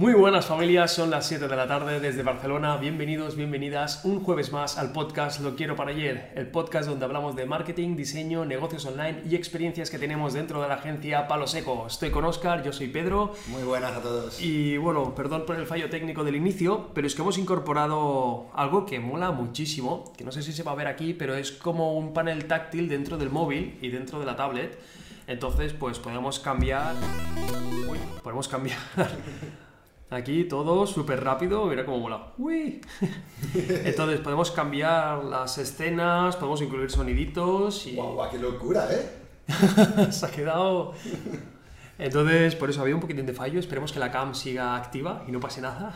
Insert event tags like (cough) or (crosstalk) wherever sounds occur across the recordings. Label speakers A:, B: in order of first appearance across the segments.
A: Muy buenas familias, son las 7 de la tarde desde Barcelona. Bienvenidos, bienvenidas un jueves más al podcast Lo quiero para ayer, el podcast donde hablamos de marketing, diseño, negocios online y experiencias que tenemos dentro de la agencia Palo Seco. Estoy con Oscar, yo soy Pedro.
B: Muy buenas a todos.
A: Y bueno, perdón por el fallo técnico del inicio, pero es que hemos incorporado algo que mola muchísimo, que no sé si se va a ver aquí, pero es como un panel táctil dentro del móvil y dentro de la tablet. Entonces, pues podemos cambiar... Uy, podemos cambiar... Aquí todo súper rápido, mira cómo mola. ¡Uy! (laughs) Entonces podemos cambiar las escenas, podemos incluir soniditos y...
B: ¡Guau, guau, qué locura, eh! (laughs)
A: Se ha quedado... Entonces, por eso había un poquitín de fallo. Esperemos que la cam siga activa y no pase nada.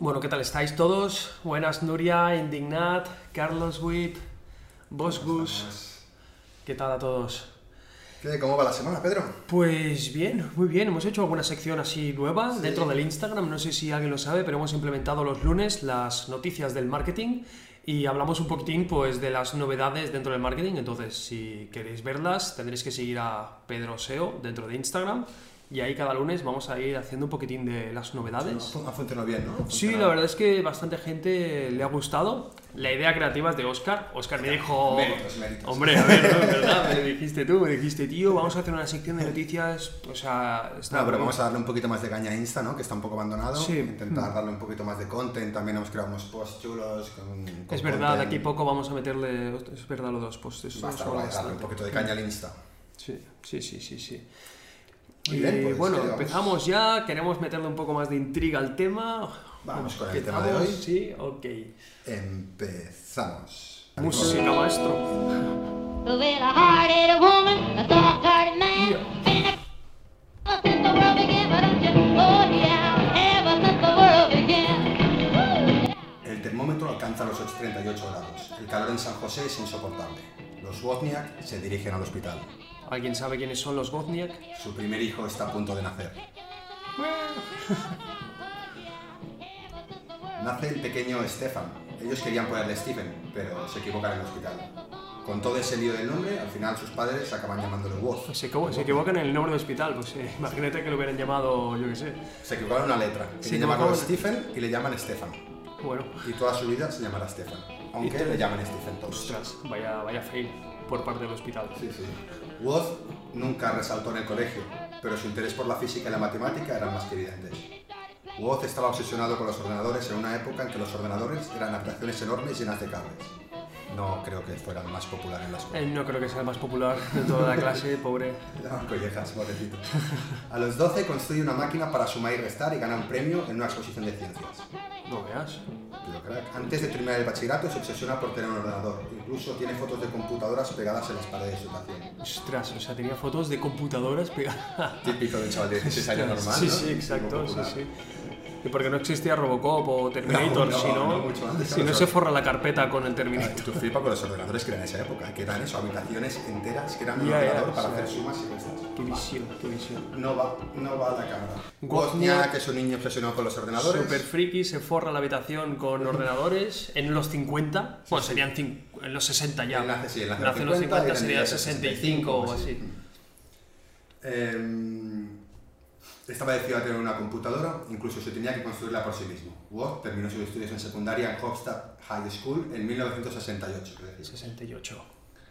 A: Bueno, ¿qué tal estáis todos? Buenas, Nuria, Indignat, Carlos Witt, Bosgus. ¿Qué tal a todos?
B: ¿Qué, ¿Cómo va la semana, Pedro?
A: Pues bien, muy bien. Hemos hecho alguna sección así nueva dentro del Instagram. No sé si alguien lo sabe, pero hemos implementado los lunes las noticias del marketing y hablamos un poquitín pues de las novedades dentro del marketing. Entonces, si queréis verlas, tendréis que seguir a Pedro SEO dentro de Instagram. Y ahí cada lunes vamos a ir haciendo un poquitín de las novedades.
B: Ha funcionado bien, ¿no? Ha
A: Sí,
B: funcionado.
A: la verdad es que bastante gente le ha gustado. La idea creativa es de Oscar. Oscar me dijo...
B: Méritos, méritos.
A: Hombre, a ver, ¿no? ¿verdad? Me dijiste tú, me dijiste, tío, vamos a hacer una sección de noticias. O sea, está
B: No, pero vamos a darle un poquito más de caña a Insta, ¿no? Que está un poco abandonado.
A: Sí.
B: Intentar darle un poquito más de content. También hemos creado unos posts chulos con, con
A: Es verdad, de aquí poco vamos a meterle. Es verdad, los dos posts. eso
B: Basta para darle un poquito de caña al Insta.
A: Sí, sí, sí, sí. sí.
B: Muy bien, pues,
A: bueno, empezamos ya. Queremos meterle un poco más de intriga al tema.
B: Vamos con el tema de hoy.
A: Sí, ok.
B: Empezamos.
A: Música, maestro.
B: El termómetro alcanza los 838 grados. El calor en San José es insoportable. Los Wozniak se dirigen al hospital.
A: ¿Alguien sabe quiénes son los Gozniak?
B: Su primer hijo está a punto de nacer. (laughs) Nace el pequeño Stefan. Ellos querían ponerle Stephen, pero se equivocan en el hospital. Con todo ese lío del nombre, al final sus padres acaban llamándole Woz.
A: Se, equivo- se equivocan en el nombre del hospital. Pues eh, imagínate que lo hubieran llamado, yo qué sé.
B: Se equivocaron una letra.
A: Se equivocaron-
B: Stephen y le llaman Stefan.
A: Bueno,
B: Y toda su vida se llamará Stefan. Aunque
A: te-
B: le llaman Stephen todos.
A: ostras, vaya, vaya fail por parte del hospital.
B: Sí, sí. Woz nunca resaltó en el colegio, pero su interés por la física y la matemática eran más que evidentes. Woz estaba obsesionado con los ordenadores en una época en que los ordenadores eran habitaciones enormes llenas de cables. No creo que fuera el más popular en la escuela.
A: Él no creo que sea el más popular de toda la clase, (laughs) pobre.
B: Daban collejas, pobrecito. A los 12 construye una máquina para sumar y restar y gana un premio en una exposición de ciencias.
A: No veas.
B: Pero crack, antes de terminar el bachillerato se obsesiona por tener un ordenador. Incluso tiene fotos de computadoras pegadas en las paredes de su habitación.
A: Ostras, o sea, tenía fotos de computadoras pegadas.
B: Típico de un chaval de 16 años normal,
A: Sí,
B: ¿no?
A: sí, exacto, sí. Y porque no existía Robocop o Terminator, si no, si no se forra la carpeta con el Terminator.
B: tú flipas con los ordenadores que eran en esa época, que eran eso, habitaciones enteras que eran un
A: ya,
B: ordenador para
A: sí.
B: hacer sumas y restas.
A: Qué visión, qué visión.
B: No va, no va a la cámara.
A: Wozniak,
B: que es un niño obsesionado con los ordenadores.
A: Super friki, se forra la habitación con ordenadores en los 50, bueno,
B: sí.
A: serían en los 60 ya.
B: Él nace, sí, en los
A: los
B: 50
A: 50,
B: y
A: sería
B: tendría
A: 65 o
B: pues
A: así.
B: sí. Eh, estaba decidido a tener una computadora, incluso se tenía que construirla por sí mismo. Woz terminó sus estudios en secundaria en Hofstad High School en 1968. quiero decir.
A: 68.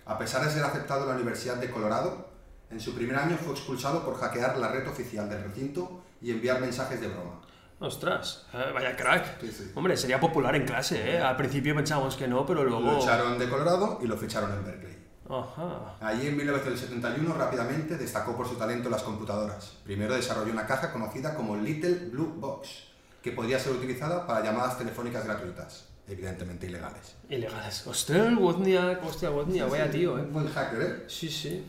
B: A pesar de ser aceptado en la Universidad de Colorado, en su primer año fue expulsado por hackear la red oficial del recinto y enviar mensajes de broma.
A: Ostras, eh, vaya crack.
B: Sí, sí.
A: Hombre, sería popular en clase, ¿eh? Al principio pensábamos que no, pero luego...
B: Lo echaron de Colorado y lo ficharon en Berkeley.
A: Ajá.
B: Allí en 1971 rápidamente destacó por su talento en las computadoras. Primero desarrolló una caja conocida como Little Blue Box, que podía ser utilizada para llamadas telefónicas gratuitas, evidentemente ilegales.
A: Ilegales. Ostras, Wozniak, hostia, Wozniak, vaya tío, ¿eh?
B: Un buen hacker, ¿eh?
A: Sí, sí.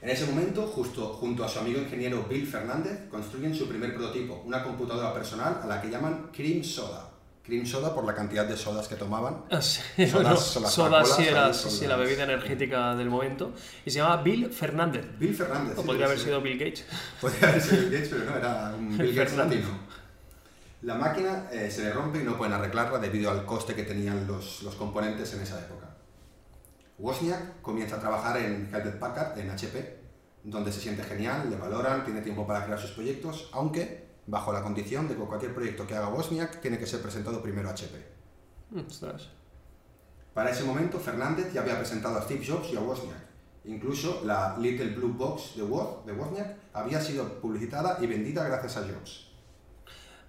B: En ese momento, justo junto a su amigo ingeniero Bill Fernández, construyen su primer prototipo, una computadora personal a la que llaman Cream Soda. Cream Soda por la cantidad de sodas que tomaban.
A: Ah, sí,
B: Sodas, (laughs)
A: bueno,
B: sodas
A: soda sí
B: Coca-Colas,
A: era sí, sí, la bebida energética del momento. Y se llama Bill Fernández.
B: Bill Fernández.
A: O podría haber sido Bill Gates. (laughs)
B: Podría haber sido Bill Gates, pero no, era un Bill Gates latino. La máquina eh, se le rompe y no pueden arreglarla debido al coste que tenían los, los componentes en esa época. Wozniak comienza a trabajar en Hewlett Packard, en HP, donde se siente genial, le valoran, tiene tiempo para crear sus proyectos, aunque bajo la condición de que cualquier proyecto que haga Wozniak tiene que ser presentado primero a HP.
A: Ostras.
B: Para ese momento, Fernández ya había presentado a Steve Jobs y a Wozniak. Incluso la Little Blue Box de, Woz, de Wozniak había sido publicitada y vendida gracias a Jobs.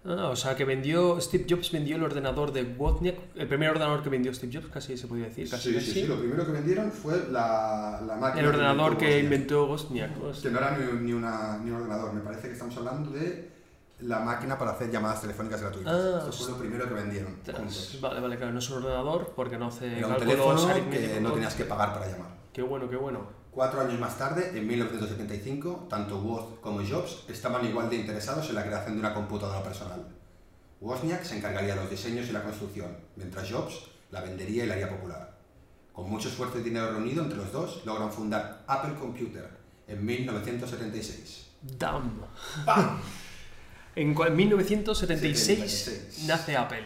A: Ah, o sea, que vendió, Steve Jobs vendió el ordenador de Wozniak, el primer ordenador que vendió Steve Jobs, casi se podía decir, casi,
B: Sí,
A: casi.
B: sí, sí. Lo primero que vendieron fue la, la máquina.
A: El ordenador
B: inventó
A: que inventó Wozniak.
B: Que no era ni, ni una, ni un ordenador, me parece que estamos hablando de la máquina para hacer llamadas telefónicas gratuitas.
A: Ah,
B: Esto fue lo primero que vendieron. Juntos.
A: Vale, vale, claro, no es un ordenador porque no hace
B: Era un teléfono que no tenías que pagar para llamar.
A: Qué bueno, qué bueno.
B: Cuatro años más tarde, en 1975, tanto Woz como Jobs estaban igual de interesados en la creación de una computadora personal. Wozniak se encargaría de los diseños y la construcción, mientras Jobs la vendería y la haría popular. Con mucho esfuerzo y dinero reunido entre los dos, logran fundar Apple Computer en 1976.
A: Damn. (laughs) En cua- 1976
B: 76.
A: nace Apple.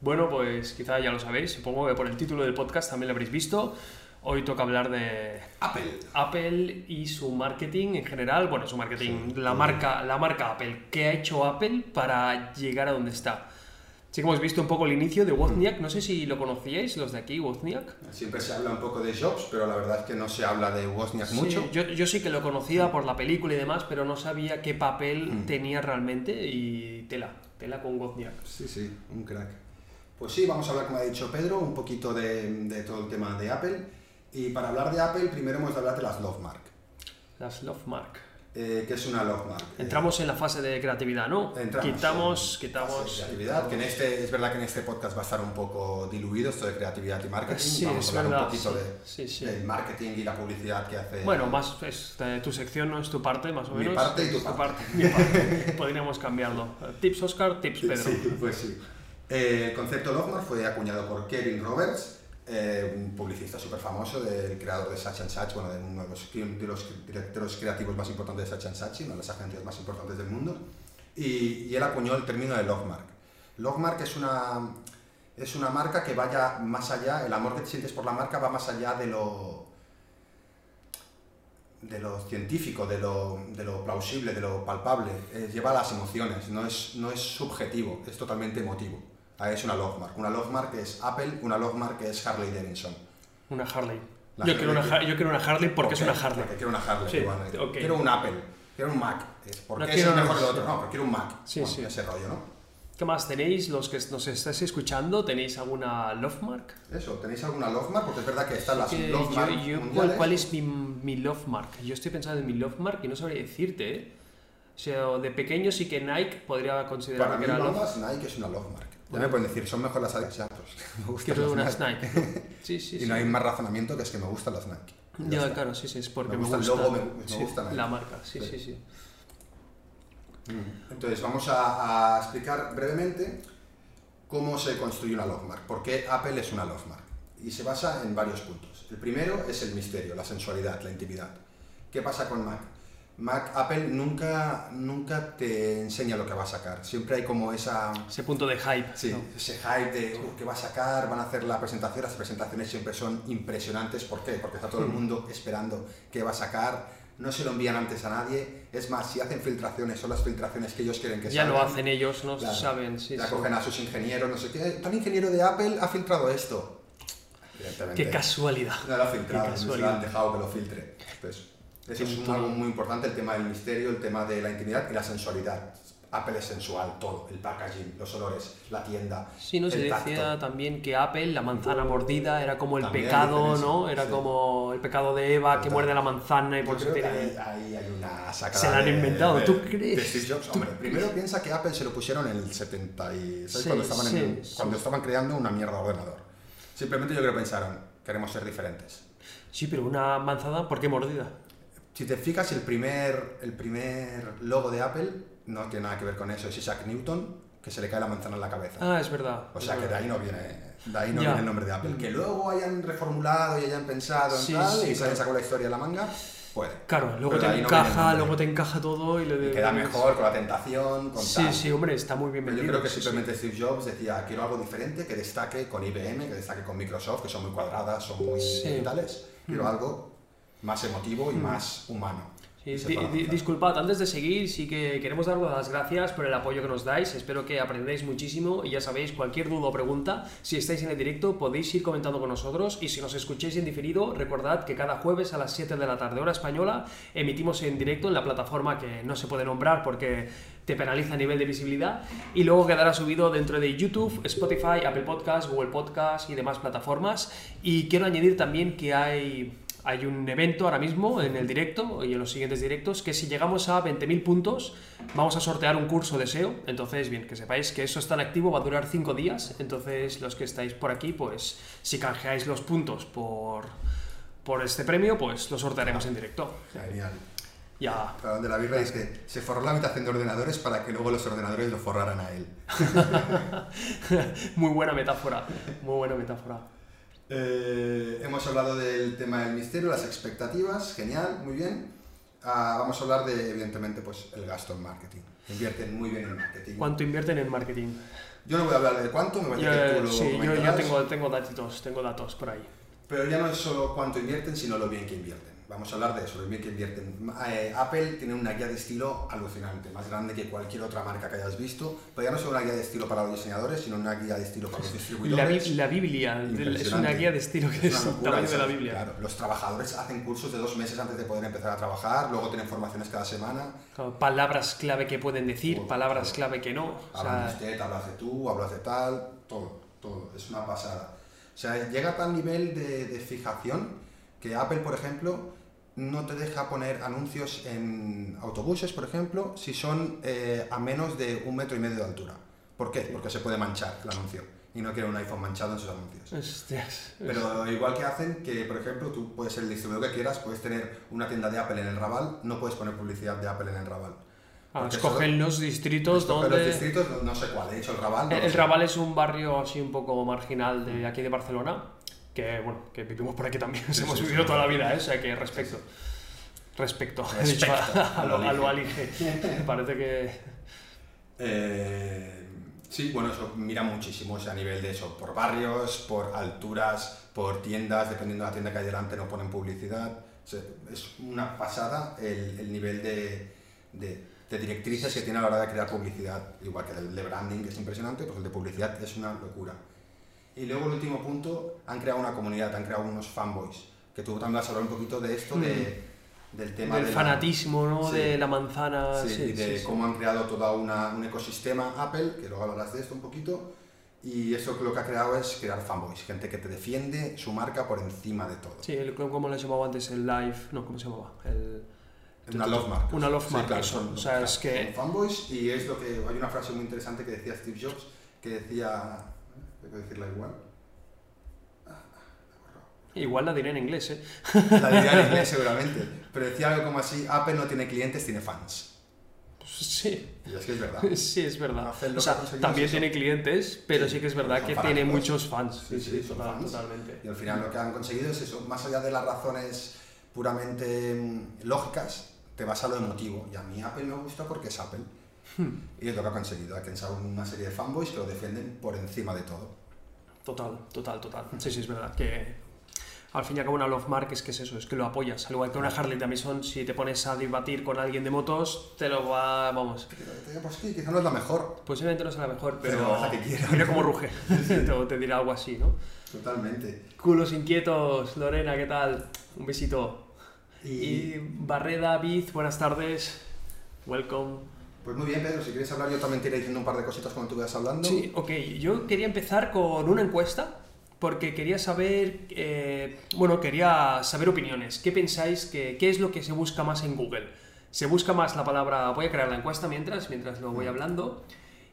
A: Bueno, pues quizá ya lo sabéis, supongo que por el título del podcast también lo habréis visto. Hoy toca hablar de
B: Apple.
A: Apple y su marketing en general. Bueno, su marketing,
B: Sí,
A: la, marca, la marca Apple. ¿Qué ha hecho Apple para llegar a donde está? Sí que hemos visto un poco el inicio de Wozniak. No sé si lo conocíais, los de aquí, Wozniak.
B: Siempre se habla un poco de Jobs, pero la verdad es que no se habla de Wozniak mucho.
A: Yo, yo sí que lo conocía por la película y demás, pero no sabía qué papel
B: Mm.
A: tenía realmente y tela, tela con Wozniak.
B: Sí, sí, un crack. Pues sí, vamos a hablar, como ha dicho Pedro, un poquito de, de todo el tema de Apple. Y para hablar de Apple, primero hemos de hablar de las Love Mark.
A: Las Love Mark.
B: Eh, ¿Qué es una Love Mark? Eh,
A: Entramos en la fase de creatividad, ¿no?
B: entramos
A: quitamos, quitamos.
B: creatividad, que en este, es verdad que en este podcast va a estar un poco diluido esto de creatividad y marketing.
A: Sí,
B: vamos
A: es
B: a hablar
A: verdad,
B: un poquito
A: sí.
B: de,
A: Sí,
B: del marketing y la publicidad que hace.
A: Bueno, más es de tu sección, no es tu parte, más o
B: Mi
A: menos.
B: parte y tu parte.
A: mi parte. (laughs) Podríamos cambiarlo. Tips Oscar, tips Pedro.
B: Sí, pues sí. Eh, el concepto Love Mark fue acuñado por Kevin Roberts, eh, un publicista súper famoso, del creador de Satch Satch, bueno, de uno de los, de los directores creativos más importantes de Satch Satch, una de las agencias más importantes del mundo, y, y él acuñó el término de Love Mark. Love Mark es una, es una marca que vaya más allá, el amor que te sientes por la marca va más allá de lo, de lo científico, de lo, de lo plausible, de lo palpable, eh, lleva a las emociones, no es, no es subjetivo, es totalmente emotivo. Es una love mark. Una love mark es Apple, una love mark es Harley Davidson.
A: Una Harley. Yo
B: Harley
A: quiero, una,
B: que-
A: yo quiero una Harley porque es
B: ¿Por
A: una? Harley.
B: Porque quiero una Harley.
A: Sí, ok.
B: Quiero un Apple, quiero un Mac. ¿Por
A: No
B: qué
A: quiero
B: es mejor
A: una-
B: el otro? No, porque quiero un Mac.
A: Sí,
B: Bueno,
A: sí.
B: Ese rollo, ¿no?
A: ¿Qué más tenéis? Los que nos estáis escuchando, ¿tenéis alguna Love Mark?
B: Eso, ¿tenéis alguna love mark? Porque es verdad que están las
A: Que
B: love
A: yo-
B: mark
A: yo- ¿cuál, es mi, mi Love Mark? Yo estoy pensando en mi Love Mark y no sabría decirte, ¿eh? O sea, de pequeño sí que Nike podría considerar
B: Para
A: que
B: mí,
A: era
B: Nike es una love mark. Ya me pueden decir, son mejor las Adidas. Ya, pues, (laughs) me gustan
A: Quiero
B: las
A: unas
B: Nike.
A: Nike. Sí, sí, (laughs)
B: Y
A: sí.
B: no hay más razonamiento que es que me gustan las Nike.
A: Ya,
B: está.
A: claro, sí, sí, es porque
B: Me
A: me,
B: gusta el
A: gusta,
B: logo, me- me
A: sí,
B: gusta Nike.
A: la marca, sí,
B: Sí.
A: sí.
B: Entonces, vamos a, a explicar brevemente cómo se construye una love mark, por qué Apple es una love mark. Y se basa en varios puntos. El primero es el misterio, la sensualidad, la intimidad. ¿Qué pasa con Mac? Mac, Apple nunca, nunca te enseña lo que va a sacar. Siempre hay como esa,
A: Ese punto de hype.
B: sí,
A: ¿no?
B: ese hype de "Uh, qué va a sacar, van a hacer la presentación. Las presentaciones siempre son impresionantes. ¿Por qué? Porque está todo el mundo esperando qué va a sacar. No se lo envían antes a nadie. Es más, si hacen filtraciones, son las filtraciones que ellos quieren que
A: Ya lo
B: salgan.
A: hacen ellos, no
B: Claro.
A: saben, sí,
B: ya
A: sí.
B: cogen a sus ingenieros, no sé qué. Tal ingeniero de Apple ha filtrado esto.
A: Qué casualidad.
B: No lo ha filtrado, no lo han dejado que lo filtre. Entonces, eso es un- algo muy importante, el tema del misterio, el tema de la intimidad y la sensualidad. Apple es sensual, todo, el packaging, los olores, la tienda.
A: Sí, no se decía
B: tacto.
A: también que Apple, la manzana mordida, era como el
B: También
A: pecado, ¿no? Era
B: sí.
A: como el pecado de Eva que
B: Total.
A: muerde la manzana y por eso
B: que
A: tiene...
B: ahí, ahí hay una sacada
A: Se la han inventado,
B: de-
A: ¿tú crees?
B: Steve Jobs.
A: ¿Tú
B: Hombre,
A: crees?
B: primero piensa que Apple se lo pusieron en el 70 y... ¿sabes?
A: Sí,
B: cuando, estaban en-
A: sí,
B: cuando
A: sí.
B: estaban creando una mierda de ordenador. Simplemente yo creo que pensaron, queremos ser diferentes.
A: Sí, pero una manzana, ¿por qué mordida?
B: Si te fijas, el primer, el primer logo de Apple no tiene nada que ver con eso, es Isaac Newton, que se le cae la manzana en la cabeza.
A: Ah, es verdad.
B: o sea que de
A: verdad.
B: ahí no viene, de ahí no viene el nombre de Apple. Que luego hayan reformulado y hayan pensado en
A: Sí,
B: tal,
A: sí,
B: y se hayan sacado la historia de la manga, puede.
A: Claro, luego
B: Pero de
A: te
B: no
A: encaja,
B: nombre.
A: luego te encaja todo y le
B: Y queda mejor con la tentación, con
A: Sí,
B: tal.
A: sí, hombre, está muy bien
B: Pero yo
A: vendido.
B: creo que
A: sí, sí.
B: simplemente Steve Jobs decía, quiero algo diferente, que destaque con IBM, que destaque con Microsoft, que son muy cuadradas, son muy digitales. Quiero
A: Mm.
B: algo más emotivo y más humano.
A: Di- disculpad, antes de seguir, sí que queremos daros las gracias por el apoyo que nos dais. Espero que aprendáis muchísimo y ya sabéis, cualquier duda o pregunta, si estáis en el directo, podéis ir comentando con nosotros. Y si nos escucháis en diferido, recordad que cada jueves a las 7 de la tarde, hora española, emitimos en directo en la plataforma que no se puede nombrar porque te penaliza a nivel de visibilidad. Y luego quedará subido dentro de YouTube, Spotify, Apple Podcasts, Google Podcasts y demás plataformas. Y quiero añadir también que hay hay un evento ahora mismo en el directo y en los siguientes directos que si llegamos a 20.000 puntos vamos a sortear un curso de SEO. Entonces, bien, que sepáis que eso está en activo, va a durar 5 días. Entonces, los que estáis por aquí, pues si canjeáis los puntos por, por este premio, pues lo sortearemos en directo.
B: Genial.
A: Ya,
B: Para donde la birra dice, se forró la habitación de ordenadores para que luego los ordenadores lo forraran a él. (laughs)
A: muy buena metáfora, muy buena metáfora.
B: Eh, hemos hablado del tema del misterio, las expectativas, genial, muy bien. Ah, vamos a hablar de, evidentemente, pues el gasto en marketing. Invierten muy bien en marketing.
A: ¿Cuánto invierten en marketing?
B: Yo no voy a hablar de cuánto, me parece
A: Yo,
B: que tú lo
A: sí, yo, yo tengo, tengo datos, tengo datos por ahí.
B: Pero ya no es solo cuánto invierten, sino lo bien que invierten. Vamos a hablar de bien que invierten. Eh, Apple tiene una guía de estilo alucinante, más grande que cualquier otra marca que hayas visto. Pero ya no es una guía de estilo para los diseñadores, sino una guía de estilo para los
A: La,
B: distribuidores.
A: Bi- la Biblia, es una guía de estilo que es, el
B: locura
A: tamaño de la Biblia.
B: Claro, los trabajadores hacen cursos de dos meses antes de poder empezar a trabajar, luego tienen formaciones cada semana.
A: Claro, Palabras clave que pueden decir,
B: Oh,
A: palabras
B: claro.
A: clave que no. O
B: Hablan de usted, hablas de tú, hablas de tal, todo, todo. Es una pasada. O sea, llega a tal nivel de, de fijación que Apple, por ejemplo, no te deja poner anuncios en autobuses, por ejemplo, si son eh, a menos de un metro y medio de altura. ¿Por qué? Porque se puede manchar el anuncio y no quiere un iPhone manchado en sus anuncios.
A: hostias,
B: Pero igual que hacen que, por ejemplo, tú puedes ser el distribuidor que quieras, puedes tener una tienda de Apple en el Raval, no puedes poner publicidad de Apple en el Raval.
A: ah, escogen los distritos donde...
B: los distritos, no, no sé cuál, he dicho el Raval. no
A: El. Raval es un barrio así un poco marginal de aquí de Barcelona, que bueno, que vivimos por aquí también, (laughs)
B: Sí,
A: hemos
B: sí,
A: vivido
B: sí.
A: toda la vida, ¿eh? o sea que respecto. Respecto, (laughs) a, a lo, a lo alige. Parece que...
B: Eh, sí, bueno, eso mira muchísimo, o sea, a nivel de eso, por barrios, por alturas, por tiendas, dependiendo de la tienda que hay delante no ponen publicidad. O sea, es una pasada el, el nivel de, de- de directrices que tiene a la hora de crear publicidad, igual que el de branding, que es impresionante, pues el de publicidad es una locura. Y luego el último punto, han creado una comunidad, han creado unos fanboys, que tú también vas a hablar un poquito de esto, de, del tema
A: Del
B: de la-
A: fanatismo, ¿no?
B: Sí.
A: De la manzana.
B: Sí,
A: sí,
B: y de
A: sí,
B: cómo han creado todo un ecosistema Apple, que luego hablarás de esto un poquito, y eso lo que ha creado es crear fanboys, gente que te defiende su marca por encima de todo.
A: Sí, el, ¿cómo le llamaba antes? El live, no, ¿cómo se llamaba? El...
B: Una love mark.
A: Una love mark,
B: claro, son-
A: O sea, es que-
B: son fanboys y es lo que... Hay una frase muy interesante que decía Steve Jobs, que decía... Tengo que decirla igual.
A: Igual la diré en inglés, ¿eh?
B: La diría en inglés (laughs) seguramente, pero decía algo como así, Apple no tiene clientes, tiene fans.
A: Pues sí,
B: Y es que es verdad. (laughs)
A: sí, es verdad. O sea, también
B: eso.
A: tiene clientes, pero sí,
B: Sí,
A: que es verdad que
B: fanáticos.
A: tiene muchos fans.
B: Sí, sí, son
A: total-
B: fans.
A: totalmente.
B: Y al final lo que han conseguido es eso, más allá de las razones puramente mm, lógicas, te vas a lo emotivo. Y a mí Apple me gusta porque es Apple.
A: Hmm.
B: Y es lo que ha conseguido, ha creado una serie de fanboys que lo defienden por encima de todo.
A: Total, total, total. Sí, sí, es verdad que al fin y al cabo una Love Mark es que es eso, es que lo apoyas. Al igual que una Harley Davidson, si te pones a debatir con alguien de motos, te lo va, vamos,
B: Pero, Pues sí, quizá no es la mejor.
A: posiblemente no sea la mejor, pero,
B: Pero la que quieras.
A: mira cómo ruge, (laughs) te, te dirá algo así, ¿no?
B: Totalmente.
A: Culos inquietos, Lorena, ¿qué tal? Un besito.
B: Y,
A: Y Barreda, Biz, buenas tardes. Welcome.
B: Pues muy bien, Pedro, si quieres hablar yo también te iré diciendo un par de cositas cuando tú vayas hablando.
A: Sí, ok. Yo quería empezar con una encuesta porque quería saber, eh, bueno, quería saber opiniones. ¿Qué pensáis? Que, ¿Qué es lo que se busca más en Google? ¿Se busca más la palabra... Voy a crear la encuesta mientras, mientras lo voy hablando.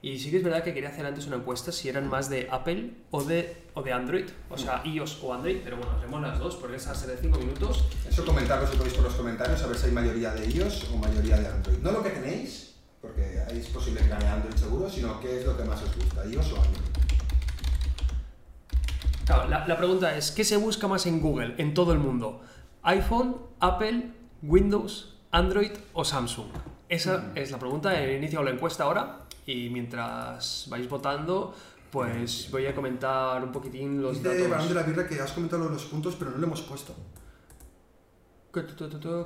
A: Y sí que es verdad que quería hacer antes una encuesta si eran más de Apple o de, o de Android. O sea, iOS o Android, pero bueno, hacemos las dos porque es hace de 5 minutos.
B: Eso comentarlo si podéis por los comentarios, a ver si hay mayoría de iOS o mayoría de Android. No lo que tenéis, porque ahí es posible que seguro, sino qué es lo que más os gusta, iOS o Android.
A: Claro, la, la pregunta es, ¿qué se busca más en Google, en todo el mundo? ¿iPhone, Apple, Windows, Android o Samsung? Esa es la pregunta. He iniciado la encuesta ahora y mientras vais votando, pues voy a comentar un poquitín los
B: Barón de
A: datos.
B: la Birra que has comentado los puntos, pero no lo hemos puesto.
A: que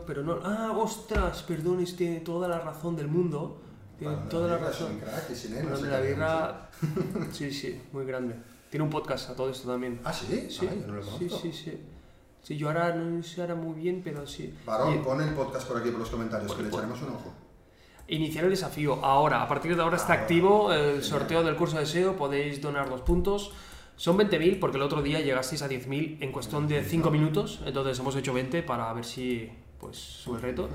A: pero no. Ah, ostras, perdón, es- tiene toda la razón del mundo. Tiene toda la razón.
B: un crack y sin él no sé
A: la birra. (laughs) Sí, sí, muy grande. Tiene un podcast a todo esto también.
B: ¿Ah, sí?
A: Sí,
B: yo no lo
A: sí, sí, sí. Sí, yo ahora no sé ahora muy bien, pero sí.
B: Varón,
A: Y-
B: pon el podcast por aquí por los comentarios, que le echaremos un ojo.
A: Iniciar el desafío ahora. A partir de ahora está
B: Ahora.
A: activo el
B: Genial.
A: sorteo del curso de SEO. Podéis donar los puntos. Son 20.000 porque el otro día llegasteis a 10.000 en cuestión de 5 minutos. Entonces hemos hecho 20 para ver si pues sube el reto.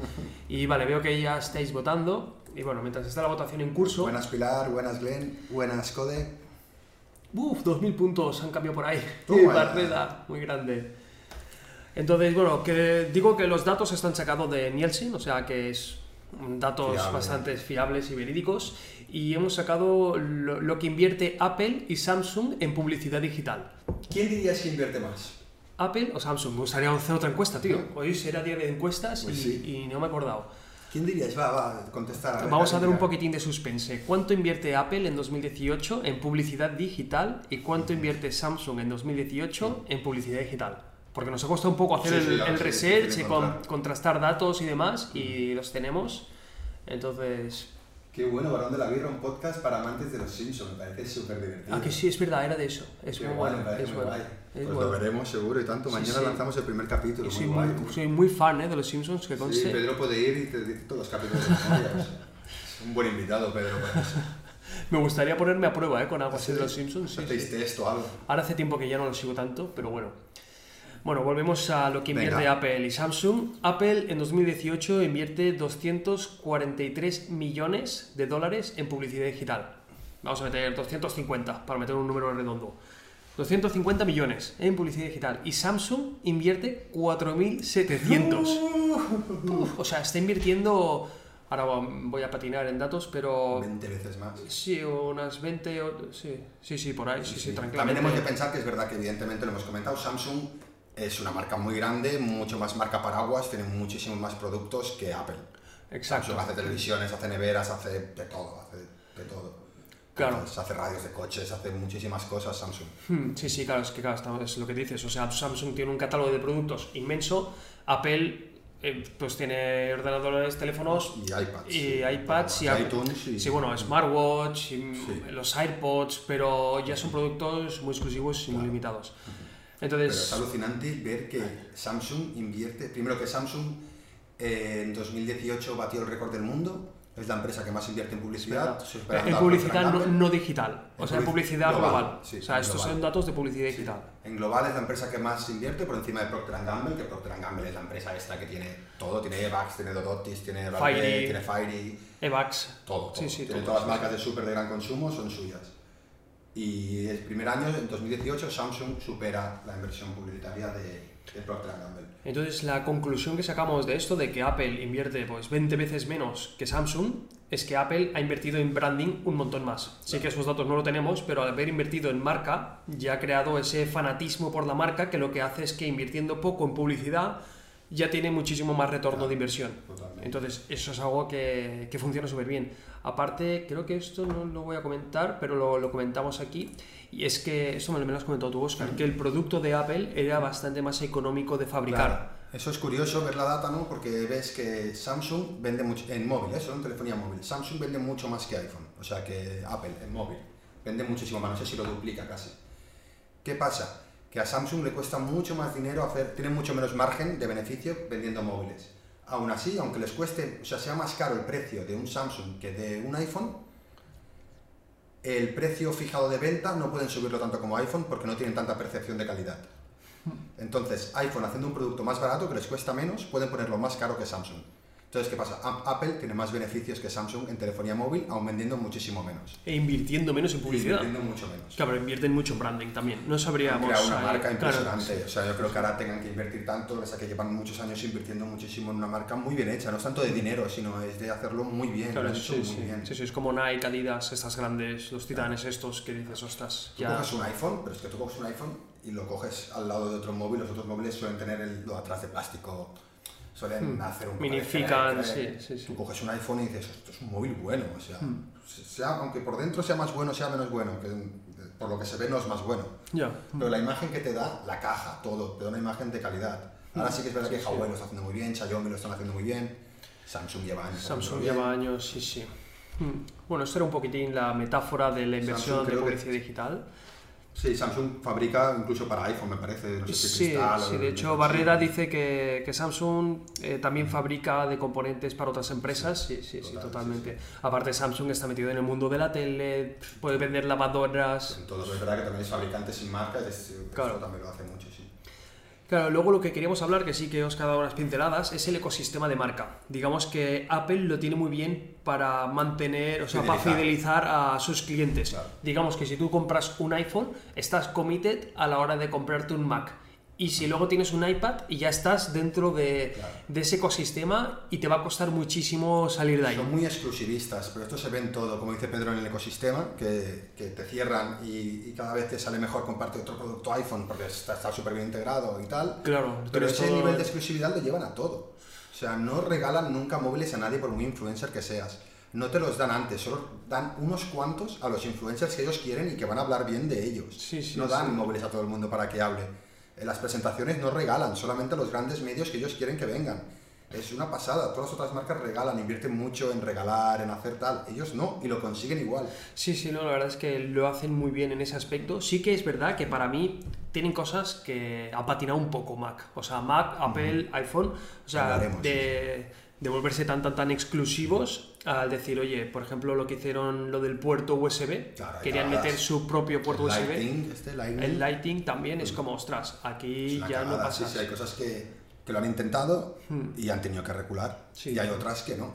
A: Y vale, veo que ya estáis votando. Y bueno, mientras está la votación en curso...
B: Buenas Pilar, buenas Glenn, buenas Code.
A: Uf, 2.000 puntos han cambiado por ahí.
B: Toma. (laughs)
A: Barreda, muy grande. Entonces, bueno, que digo que los datos están sacados de Nielsen, o sea que es datos
B: Fiable.
A: bastante fiables y verídicos. Y hemos sacado lo, lo que invierte Apple y Samsung en publicidad digital.
B: ¿Quién dirías que invierte más?
A: Apple o Samsung, me gustaría hacer otra encuesta, tío. Hoy será día de encuestas
B: Pues
A: y,
B: sí.
A: y no me he acordado.
B: ¿Quién dirías? Va, va, contestar. ver,
A: Vamos a dar un poquitín de suspense. ¿Cuánto invierte Apple en 2018 en publicidad digital y cuánto invierte Samsung en 2018 en publicidad digital? Porque nos ha costado un poco hacer
B: Sí,
A: el,
B: sí,
A: el research y con- contrastar datos y demás y los tenemos. Entonces,
B: Qué bueno, Varón de la Birra, un podcast para amantes de los Simpsons. Me parece súper divertido.
A: ah, que sí, es verdad, era de eso. Es
B: Qué
A: muy bueno.
B: parece
A: Es
B: muy
A: bueno.
B: guay.
A: Es
B: Pues
A: bueno.
B: lo veremos seguro y tanto.
A: Sí,
B: Mañana
A: sí.
B: lanzamos el primer capítulo.
A: Soy
B: muy
A: muy,
B: guay.
A: soy muy fan eh, de los Simpsons, que
B: Sí. Pedro puede ir y te dice todos los capítulos de memoria. o sea, es un buen invitado, Pedro, para eso. (laughs)
A: Me gustaría ponerme a prueba eh, con algo así
B: Sí.
A: de los Simpsons. sí,
B: Hacéis
A: sí.
B: algo.
A: Ahora hace tiempo que ya no lo sigo tanto, pero bueno. Bueno, volvemos a lo que invierte
B: Venga.
A: Apple y Samsung. Apple en 2018 invierte 243 millones de dólares en publicidad digital. Vamos a meter 250 para meter un número redondo. 250 millones en publicidad digital. Y Samsung invierte 4.700. Uf, o sea, está invirtiendo... Ahora voy a patinar en datos, pero...
B: 20 veces más.
A: Sí, unas 20... o- Sí, sí, sí, por ahí. Sí, sí, tranquilamente.
B: También hemos de pensar que es verdad que evidentemente lo hemos comentado, Samsung es una marca muy grande, mucho más marca paraguas, tiene muchísimos más productos que Apple.
A: Exacto.
B: Samsung hace televisiones, hace neveras, hace de todo, hace de todo.
A: Claro.
B: Entonces, hace radios de coches, hace muchísimas cosas Samsung.
A: Hmm, Sí, sí, claro, es que claro, es lo que dices. O sea, Samsung tiene un catálogo de productos inmenso. Apple, eh, pues tiene ordenadores, teléfonos
B: Y iPads.
A: y iPads y,
B: Y
A: Apple-
B: iTunes y-
A: Sí, bueno, smartwatch, y, mm,
B: Sí.
A: los AirPods, pero ya son productos muy exclusivos y muy limitados.
B: Pero es
A: Entonces,
B: alucinante ver que Samsung invierte, primero que Samsung eh, en 2018 batió el récord del mundo, es la empresa que más invierte en publicidad. superando
A: en publicidad no, no digital, o
B: En
A: sea, en
B: publici-
A: publicidad global.
B: global, sí,
A: o sea, estos
B: global.
A: son datos de publicidad
B: Sí.
A: digital.
B: En global es la empresa que más invierte por encima de Procter Gamble, que Procter Gamble es la empresa esta que tiene todo, tiene Evax, tiene Dodotis, tiene
A: Fairy.
B: tiene Fairy,
A: Evax.
B: todo, todo. Tiene
A: todo,
B: todas las marcas de súper de gran consumo son suyas. Y el primer año, en 2018, Samsung supera la inversión publicitaria de, de Procter Gamble.
A: Entonces la conclusión que sacamos de esto, de que Apple invierte pues 20 veces menos que Samsung, es que Apple ha invertido en branding un montón más. Sí que esos datos no lo tenemos, pero al haber invertido en marca, ya ha creado ese fanatismo por la marca que lo que hace es que invirtiendo poco en publicidad ya tiene muchísimo más retorno de inversión.
B: Totalmente.
A: Entonces, eso es algo que, que funciona súper bien. Aparte, creo que esto no lo voy a comentar, pero lo, lo comentamos aquí. Y es que, esto me lo has comentado tú, Oscar, que el producto de Apple era bastante más económico de fabricar.
B: Claro. Eso es curioso ver la data, ¿no? Porque ves que Samsung vende mucho, en móvil, ¿eh? solo en telefonía móvil, Samsung vende mucho más que iPhone, o sea que Apple en móvil, vende muchísimo más, no sé si lo duplica casi. ¿Qué pasa? Que a Samsung le cuesta mucho más dinero hacer, tiene mucho menos margen de beneficio vendiendo móviles. Aún así, aunque les cueste, o sea, sea más caro el precio de un Samsung que de un iPhone, el precio fijado de venta no pueden subirlo tanto como iPhone porque no tienen tanta percepción de calidad. Entonces, iPhone haciendo un producto más barato que les cuesta menos, pueden ponerlo más caro que Samsung. Entonces, ¿qué pasa? A- Apple tiene más beneficios que Samsung en telefonía móvil, aún vendiendo muchísimo menos.
A: E invirtiendo menos en publicidad.
B: Invirtiendo mucho menos.
A: Claro, invierten mucho en branding también. No sabríamos.
B: creado una
A: ahí-
B: marca
A: claro,
B: impresionante. O sea, yo creo que ahora tengan que invertir tanto, o sea, que llevan muchos años invirtiendo muchísimo en una marca muy bien hecha. No es tanto de dinero, sino es de hacerlo muy bien.
A: Claro, sí,
B: muy
A: sí.
B: bien.
A: sí, sí, es como Nike, Adidas, estas grandes, los titanes estos que dices, ostras,
B: Tú
A: ya.
B: coges un iPhone, pero es que tú coges un iPhone y lo coges al lado de otro móvil. Los otros móviles suelen tener el, lo atrás de plástico, suelen hacer un de
A: Minifican,
B: crack.
A: sí, sí, sí.
B: Tú coges un iPhone y dices, esto es un móvil bueno. O sea,
A: Hmm.
B: sea, aunque por dentro sea más bueno, sea menos bueno, que por lo que se ve no es más bueno.
A: Ya.
B: Pero la imagen que te da, la caja, todo, te da una imagen de calidad. Ahora sí que es verdad que Huawei lo está haciendo muy bien, Xiaomi lo están haciendo muy bien, Samsung lleva años.
A: Samsung lleva años, sí, sí. Hmm. Bueno, esto era un poquitín la metáfora de la inversión
B: Samsung
A: de
B: creo que-
A: publicidad digital.
B: Sí, Samsung fabrica incluso para iPhone, me parece. No sé si
A: Sí,
B: cristal
A: sí, de hecho Barrera dice que, que Samsung eh, también fabrica de componentes para otras empresas. Sí, sí, sí,
B: total,
A: totalmente. Aparte Samsung está metido en el mundo de la tele, puede vender lavadoras.
B: En todo, es verdad que también es fabricante sin marca, es,
A: Claro.
B: eso también lo hace mucho, sí.
A: Claro, luego lo que queríamos hablar, que sí que os he dado unas pinceladas, es el ecosistema de marca. Digamos que Apple lo tiene muy bien para mantener, o sea, para
B: Fidelizar.
A: fidelizar a sus clientes.
B: Claro.
A: Digamos que si tú compras un iPhone, estás committed a la hora de comprarte un Mac. Y si luego tienes un iPad y ya estás dentro de,
B: Claro.
A: de ese ecosistema y te va a costar muchísimo salir de ahí.
B: Son muy exclusivistas, pero esto se ve en todo, como dice Pedro, en el ecosistema, que, que te cierran y, y cada vez te sale mejor comprarte otro producto iPhone porque está súper bien integrado y tal.
A: Claro,
B: Pero ese
A: esto-
B: nivel de exclusividad lo llevan a todo. O sea, no regalan nunca móviles a nadie por muy influencer que seas. No te los dan antes, solo dan unos cuantos a los influencers que ellos quieren y que van a hablar bien de ellos.
A: Sí, sí,
B: no dan
A: sí.
B: móviles a todo el mundo para que hable. En las presentaciones no regalan, solamente los grandes medios que ellos quieren que vengan. Es una pasada, todas las otras marcas regalan, invierten mucho en regalar, en hacer tal. Ellos no, y lo consiguen igual.
A: Sí, sí, no, la verdad es que lo hacen muy bien en ese aspecto. Sí que es verdad que para mí tienen cosas que ha patinado un poco Mac. O sea, Mac, Apple, iPhone, o sea,
B: Hablaremos,
A: de, de volverse tan, tan, tan exclusivos al decir, oye, por ejemplo, lo que hicieron lo del puerto USB,
B: Claro,
A: querían meter su propio puerto
B: El
A: USB.
B: Lighting, este Lighting,
A: El Lighting también es como, ostras, aquí ya no
B: cagada.
A: pasa.
B: Sí, sí, hay cosas que, que lo han intentado
A: Hmm.
B: y han tenido que recular.
A: Sí.
B: Y hay otras que no.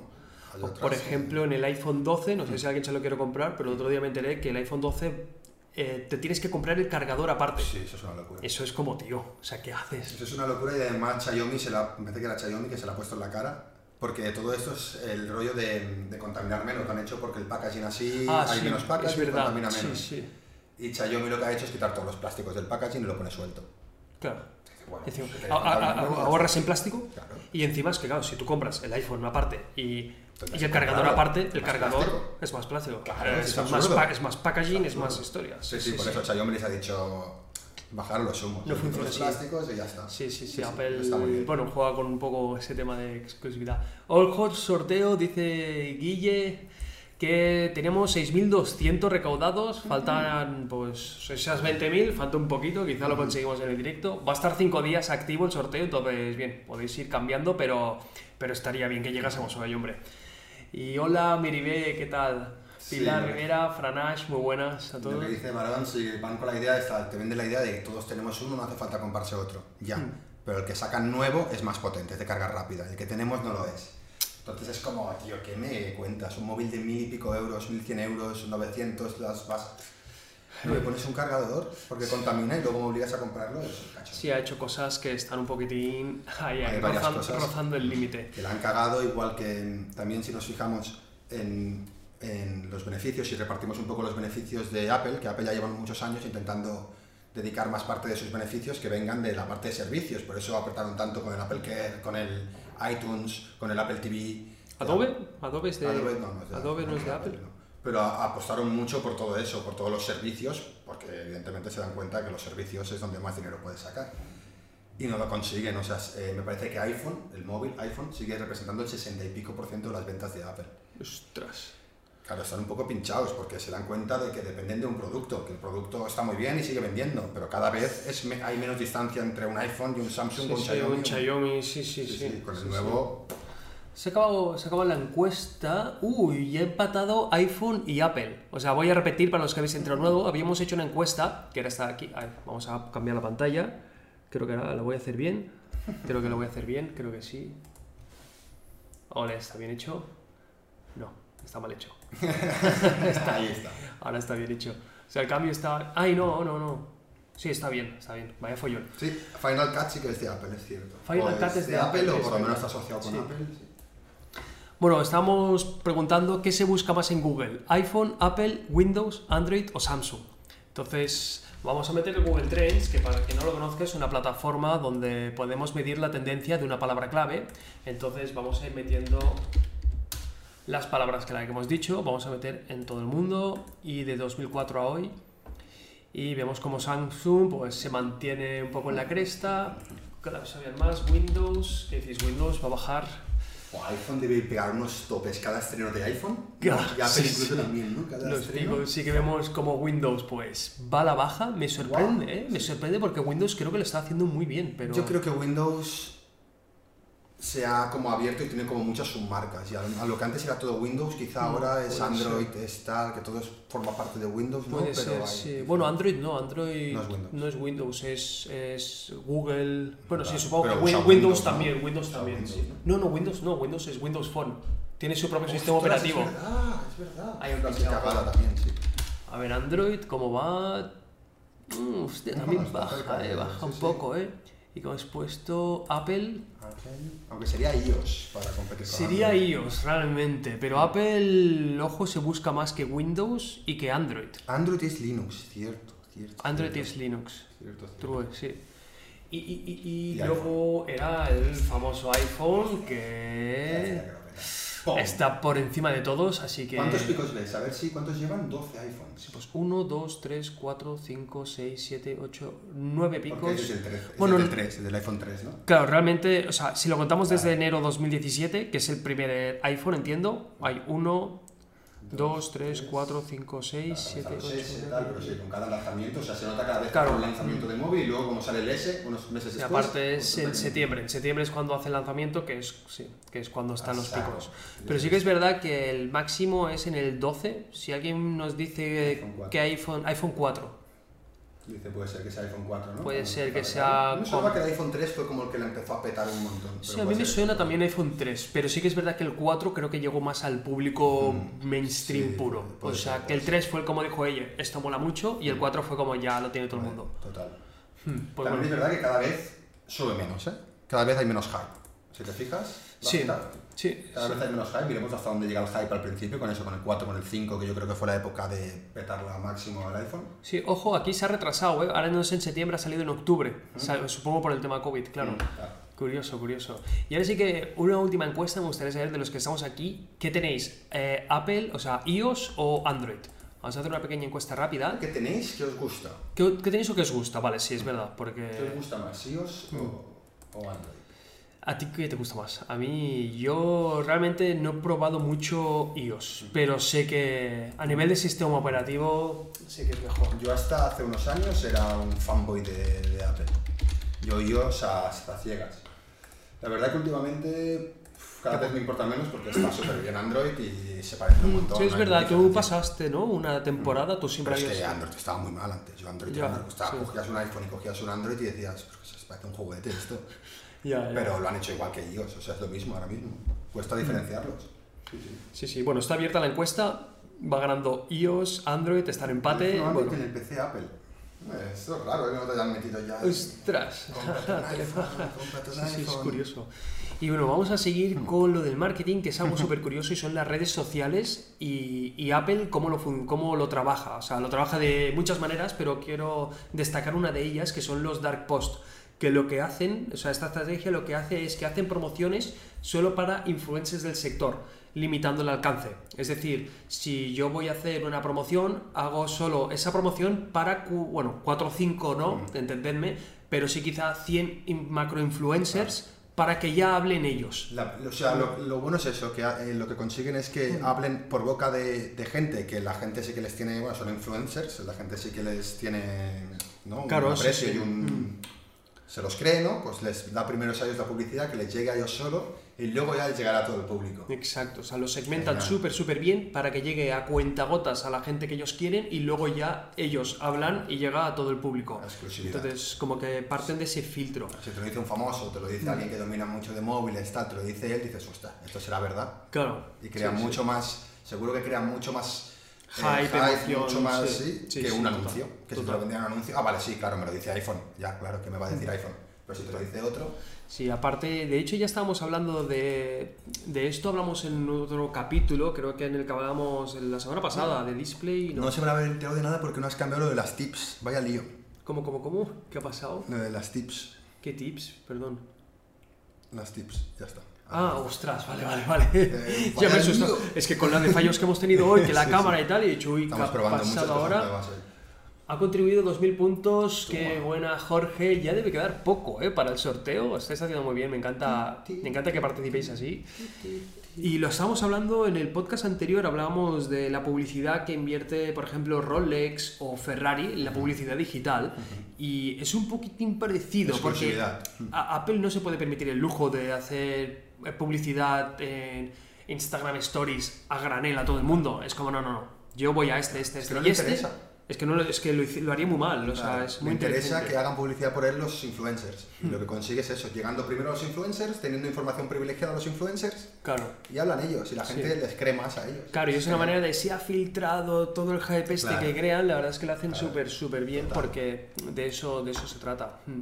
B: Otras
A: Por
B: que-
A: ejemplo, en el iPhone 12, no sé si alguien se lo quiere comprar, pero el otro día me enteré que el iPhone 12 eh, te tienes que comprar el cargador aparte.
B: Sí, eso es una locura.
A: Eso es como, tío, o sea, ¿qué haces?
B: Eso es una locura y además Xiaomi, se la, me parece que era Xiaomi que se la ha puesto en la cara. Porque todo esto es el rollo de, de contaminar menos. Lo han hecho porque el packaging así,
A: ah,
B: hay
A: sí,
B: menos packaging
A: es
B: y contamina
A: Sí,
B: menos.
A: sí,
B: Y Xiaomi lo que ha hecho es quitar todos los plásticos del packaging y lo pone suelto.
A: claro.
B: Bueno,
A: a- a- a- ahorras en plástico
B: Claro.
A: y encima es que, claro, si tú compras el iPhone aparte y,
B: Tendrás
A: y el cargador
B: comprarlo.
A: aparte, el cargador
B: plástico.
A: es más plástico.
B: Claro,
A: Eh,
B: es
A: es, más es más packaging, es
B: absurdo.
A: más historias.
B: Sí, sí, por eso Xiaomi les ha dicho bajar los humos.
A: No
B: los
A: funciona así.
B: plásticos y ya está.
A: Sí, sí, sí, Apple bueno, juega con un poco ese tema de exclusividad. All Hot sorteo, dice Guille, que tenemos 6.200 recaudados, faltan pues esas 20.000, falta un poquito, quizá lo conseguimos en el directo. Va a estar 5 días activo el sorteo, entonces bien, podéis ir cambiando, pero, pero estaría bien que llegásemos hoy, hombre. Y hola Miribe, ¿qué tal?
B: Sí,
A: Pilar
B: hombre.
A: Rivera, Franash, muy buenas a
B: Lo
A: todos.
B: que dice Marón, si van con la idea, esta, te venden la idea de que todos tenemos uno, no hace falta comprarse otro. Ya.
A: Hmm.
B: Pero el que sacan nuevo es más potente, es de carga rápida. El que tenemos no lo es. Entonces es como, tío, ¿qué me cuentas? Un móvil de mil y pico euros, mil cien euros, 900, las vas... No le pones un cargador porque contamina y luego me obligas a comprarlo, es un cacho.
A: Sí, ha hecho cosas que están un poquitín ahí, ahí, rozando, rozando el límite.
B: que la han cagado, igual que mm, también si nos fijamos en, en los beneficios y repartimos un poco los beneficios de Apple, que Apple ya llevan muchos años intentando dedicar más parte de sus beneficios que vengan de la parte de servicios, por eso apretaron tanto con el Apple Care, con el iTunes, con el Apple TV.
A: ¿Adobe? ¿Adobe es de,
B: Adobe no, no es de,
A: Adobe no es de Apple?
B: no. Pero apostaron mucho por todo eso, por todos los servicios, porque evidentemente se dan cuenta que los servicios es donde más dinero puedes sacar. Y no lo consiguen, o sea, eh, me parece que iPhone, el móvil iPhone, sigue representando el 60 y pico por ciento de las ventas de Apple.
A: Ostras.
B: Claro, están un poco pinchados porque se dan cuenta de que dependen de un producto, que el producto está muy bien y sigue vendiendo, pero cada vez es me- hay menos distancia entre un iPhone y un Samsung
A: Sí,
B: o un
A: sí,
B: Xiaomi.
A: un Xiaomi, sí, sí,
B: Sí,
A: sí.
B: sí, con el
A: Sí,
B: nuevo...
A: sí. Se ha, acabado, se acabado la encuesta. Uy, ha empatado iPhone y Apple. O sea, voy a repetir para los que habéis entrado nuevo. Habíamos hecho una encuesta, que era esta de aquí. A ver, vamos a cambiar la pantalla. Creo que ahora lo voy a hacer bien. Creo que lo voy a hacer bien, creo que sí. Ole, ¿está bien hecho? No, está mal hecho. (laughs)
B: Ahí está.
A: Ahora está bien hecho. O sea, el cambio está... Ay, no, no, no. Sí, está bien, está bien. Vaya follón.
B: Sí, Final Cut sí que es de Apple, es cierto.
A: Final
B: O
A: Cut es de Apple,
B: o por lo menos está asociado con
A: Sí.
B: Apple. sí.
A: Bueno, estamos preguntando qué se busca más en Google, iPhone, Apple, Windows, Android o Samsung. Entonces, vamos a meter el Google Trends, que para quien no lo conozca es una plataforma donde podemos medir la tendencia de una palabra clave. Entonces, vamos a ir metiendo las palabras clave que hemos dicho, vamos a meter en todo el mundo y de 2004 a hoy. Y vemos como Samsung pues, se mantiene un poco en la cresta, cada vez habían más. Windows, ¿qué decís? Windows va a bajar.
B: O iPhone debe pegar unos topes cada estreno de iPhone. (laughs)
A: Claro,
B: y Apple
A: sí,
B: incluso
A: sí.
B: también, ¿no? Cada
A: Los
B: estreno.
A: picos sí que vemos como Windows pues va a la baja, me sorprende. ¿eh? Me sorprende porque Windows creo que lo está haciendo muy bien, pero...
B: Yo creo que Windows se ha como abierto y tiene como muchas submarcas. Y a, lo que antes era todo Windows, quizá
A: Mm,
B: ahora es Android, es tal, que todo forma parte de Windows, ¿no?
A: Puede
B: Pero
A: ser,
B: hay-
A: sí. Bueno, Android no, Android
B: No es Windows.
A: no es, Windows, es, es Google. Bueno, sí, supongo que
B: pero
A: Windows, también, Windows también.
B: Windows,
A: sí. No, no, Windows no, Windows es Windows Phone. Tiene su propio sistema operativo.
B: Es verdad, es verdad.
A: Hay un
B: también, sí.
A: A ver, Android, ¿cómo va? Mm, hostia, también baja, eh, baja un poco, ¿eh? Y como has puesto Apple,
B: Aunque sería iOS para competir con
A: sería
B: Android.
A: iOS realmente, pero Apple, ojo, se busca más que Windows y que Android.
B: Android es Linux, cierto, cierto.
A: Android
B: cierto,
A: es Linux.
B: Cierto, cierto.
A: True, sí. Y, y, y, y
B: Y
A: luego era el famoso iPhone que.
B: Pum.
A: está por encima de todos, así que...
B: ¿Cuántos picos ves? A ver si cuántos llevan 12 iPhones.
A: Pues 1, 2, 3, 4, 5, 6, 7, 8, 9
B: Porque
A: picos.
B: es el 3, es
A: Bueno,
B: el del 3, el del iPhone 3, ¿no?
A: Claro, realmente, o sea, si lo contamos desde
B: Vale.
A: enero 2017, que es el primer iPhone, entiendo, hay 1, 2, 3, 4, 5, 6, 7, 8,
B: 6, tal, pero sí, con cada lanzamiento, o sea, se nota cada vez
A: Claro.
B: un lanzamiento de móvil y luego como sale el S, unos meses
A: Y
B: después.
A: aparte es en septiembre. En septiembre es cuando hace el lanzamiento, que es, sí, que es cuando están
B: Ah,
A: los picos. Pero sí que es verdad que el máximo es en el 12. Si alguien nos dice
B: iPhone 4.
A: que iPhone, iPhone 4,
B: Dice, puede ser que sea iPhone 4, ¿no?
A: Puede ser que sea.
B: Me
A: con-
B: que el iPhone 3 fue como el que la empezó a petar un montón. pero
A: Sí, a mí me
B: ser
A: suena también iPhone 3, pero sí que es verdad que el 4 creo que llegó más al público mainstream
B: Mm. sí,
A: puro. o sea,
B: ser,
A: que el
B: puede
A: 3 fue el como dijo ella, esto mola mucho, y el 4 fue como ya lo tiene todo el mundo.
B: Total.
A: Hmm, Pues
B: También es
A: bueno.
B: verdad que cada vez sube menos, ¿eh? Cada vez hay menos hype. Si te fijas,
A: Sí. Sí.
B: Cada
A: sí.
B: vez hay menos hype, miremos hasta dónde llega el hype al principio, con eso, con el 4, con el 5, que yo creo que fue la época de petarla máximo al iPhone.
A: Sí, ojo, aquí se ha retrasado, ¿eh? Ahora no es en septiembre, ha salido en octubre. O sea, supongo por el tema COVID, claro.
B: Mm, claro.
A: Curioso, curioso. Y ahora sí que una última encuesta me gustaría saber de los que estamos aquí, ¿qué tenéis? Eh, ¿Apple, o sea, iOS o Android? Vamos a hacer una pequeña encuesta rápida.
B: ¿Qué tenéis? ¿Qué os gusta?
A: ¿Qué, qué tenéis o qué os gusta? Vale, sí, es verdad,
B: ¿Qué os
A: porque...
B: gusta más, iOS
A: Mm.
B: o, o Android?
A: ¿A ti qué te gusta más? A mí, yo realmente no he probado mucho iOS, pero sé que a nivel de sistema operativo, sé que es mejor.
B: Yo hasta hace unos años era un fanboy de, de Apple. Yo iOS hasta ciegas. La verdad que últimamente cada vez me importa menos porque está súper bien Android y se parece un montón.
A: Sí, es
B: no
A: verdad, tú pasaste, ¿no? Una temporada, tú siempre
B: Pero es que. Android estaba muy mal antes. Yo Android
A: Ya,
B: una cosa,
A: sí.
B: cogías un iPhone y cogías un Android y decías, que se parece un juguete esto.
A: Ya.
B: Pero lo han hecho igual que iOS, o sea, es lo mismo ahora mismo. Cuesta diferenciarlos. Sí, sí.
A: Sí, sí, bueno, está abierta la encuesta, va ganando iOS, Android, está en empate.
B: Android
A: Bueno.
B: en el PC Apple. Eh, Esto es raro, ¿eh? que no te hayan metido ya.
A: Ostras. (laughs)
B: IPhone,
A: Sí, es curioso. Y bueno, vamos a seguir con lo del marketing, que es algo súper curioso, y son las redes sociales y, y Apple cómo lo, cómo lo trabaja. O sea, lo trabaja de muchas maneras, pero quiero destacar una de ellas, que son los dark posts, que lo que hacen, o sea, esta estrategia lo que hace es que hacen promociones solo para influencers del sector, limitando el alcance. Es decir, si yo voy a hacer una promoción, hago solo esa promoción para, bueno, 4 o 5, ¿no? Entendedme, pero sí quizá 100 in- macro-influencers para que ya hablen ellos.
B: La- o sea, lo, lo bueno es eso, que eh, lo que consiguen es que hablen por boca de, de gente, que la gente sí que les tiene, bueno, son influencers, la gente sí que les tiene, ¿no? Un
A: Claro, sí,
B: aprecio
A: sí. Mm.
B: y un... Se los cree, ¿no? Pues les da primero a ellos la publicidad, que les llegue a ellos solo, y luego ya les llegará a todo el público.
A: Exacto, o sea, lo segmentan súper, súper bien para que llegue a cuentagotas a la gente que ellos quieren y luego ya ellos hablan y llega a todo el público.
B: Exclusividad.
A: Entonces, como que parten de ese filtro.
B: Si te lo dice un famoso, te lo dice
A: Mm.
B: alguien que domina mucho de móviles, tal, te lo dice él, dices, ostras, esto será verdad.
A: Claro.
B: Y crean
A: Sí, sí.
B: mucho más, seguro que crean mucho más eh,
A: Hype, emoción,
B: mucho más
A: sí.
B: sí,
A: Sí,
B: que
A: sí,
B: un
A: total,
B: anuncio. Que si te
A: total.
B: lo vendían un anuncio, ah, vale, sí, claro, me lo dice iPhone. Ya, claro, que me va a
A: Mm.
B: decir iPhone. Pero si te lo dice otro,
A: Sí, aparte, de hecho ya estábamos hablando de, de esto, hablamos en otro capítulo, creo que en el que hablamos la semana pasada, de display,
B: no,
A: ¿no?
B: se me haber enterado de nada porque no has cambiado lo de las tips. Vaya lío.
A: ¿Cómo, cómo, cómo? ¿Qué ha pasado?
B: Lo de las tips.
A: ¿Qué tips? Perdón.
B: Las tips, ya está.
A: Ah, ostras, vale, vale, vale.
B: Eh, (laughs)
A: ya me
B: lío.
A: Es que con la de fallos que hemos tenido hoy, que la (laughs)
B: Sí,
A: cámara
B: sí.
A: y tal, he dicho, uy, ¿qué ha pasado ahora? Ha contribuido 2.000 puntos, qué buena Jorge, ya debe quedar poco ¿eh? para el sorteo, estáis haciendo muy bien, me encanta, me encanta que participéis así. Y lo estábamos hablando en el podcast anterior, hablábamos de la publicidad que invierte, por ejemplo, Rolex o Ferrari en la publicidad digital. Y es un poquitín parecido, porque Apple no se puede permitir el lujo de hacer publicidad en Instagram Stories a granel a todo el mundo. Es como, no, no, no. Yo voy a este, este, este
B: que no
A: y
B: le
A: este.
B: interesa.
A: Es que, no, lo- es que lo, lo haría muy mal, o sea,
B: Claro,
A: es
B: me
A: muy
B: interesa
A: inteligente.
B: que hagan publicidad por él los influencers. Y lo que consigue es eso, llegando primero a los influencers, teniendo información privilegiada a los influencers,
A: Claro.
B: y hablan ellos, y la gente les cree más a ellos.
A: Claro, y es una manera de si ha filtrado todo el hype este
B: Claro.
A: que crean, la verdad es que lo hacen
B: Claro.
A: súper, súper bien
B: Total.
A: porque de eso, de eso se trata. Mm.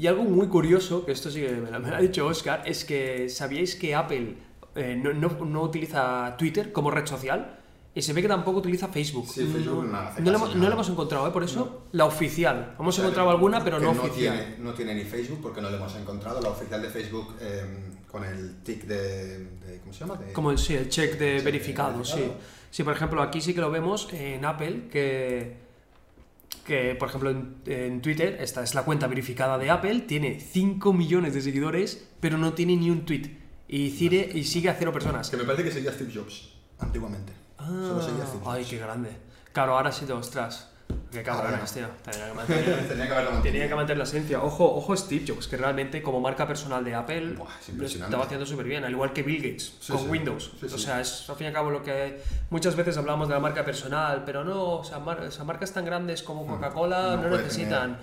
A: Y algo muy curioso, que esto sí que me lo, me lo ha dicho Oscar, es que ¿sabíais que Apple eh, no, no- no utiliza Twitter como red social? Y se ve que tampoco utiliza Facebook.
B: Sí, Facebook
A: no,
B: hace
A: no, la, no
B: nada.
A: la hemos encontrado, ¿eh? por eso la oficial. Hemos
B: O sea,
A: encontrado alguna, pero no, oficial.
B: Tiene, no tiene ni Facebook porque no lo hemos encontrado. La oficial de Facebook eh, con el tick de, de- ¿Cómo se llama? De-
A: Como el, sí, el check de
B: de
A: verificado, sí. Sí, por ejemplo, aquí sí que lo vemos en Apple, que, que por ejemplo, en, en Twitter, esta es la cuenta verificada de Apple, tiene 5 millones de seguidores, pero no tiene ni un tweet. Y, sigue- y sigue a cero personas.
B: Que me parece que seguía Steve Jobs, antiguamente. Solo seguía Steve
A: Ah, ay,
B: Jobs.
A: qué grande. Claro, ahora sí te ostras. Qué cabrones, tío. Tenía que (laughs) mantener,
B: Tenía que haberlo mantenido.
A: tenía que mantener la esencia. Ojo, ojo Steve Jobs, que realmente como marca personal de Apple
B: Buah, es
A: lo
B: impresionante.
A: estaba haciendo súper bien, al igual que Bill Gates
B: Sí,
A: con
B: sí.
A: Windows.
B: Sí, sí.
A: O sea, es al fin y al cabo lo que muchas veces hablamos de la marca personal, pero no, o sea, mar- o sea, marcas tan grandes como Coca-Cola
B: no
A: no,
B: puede
A: necesitan.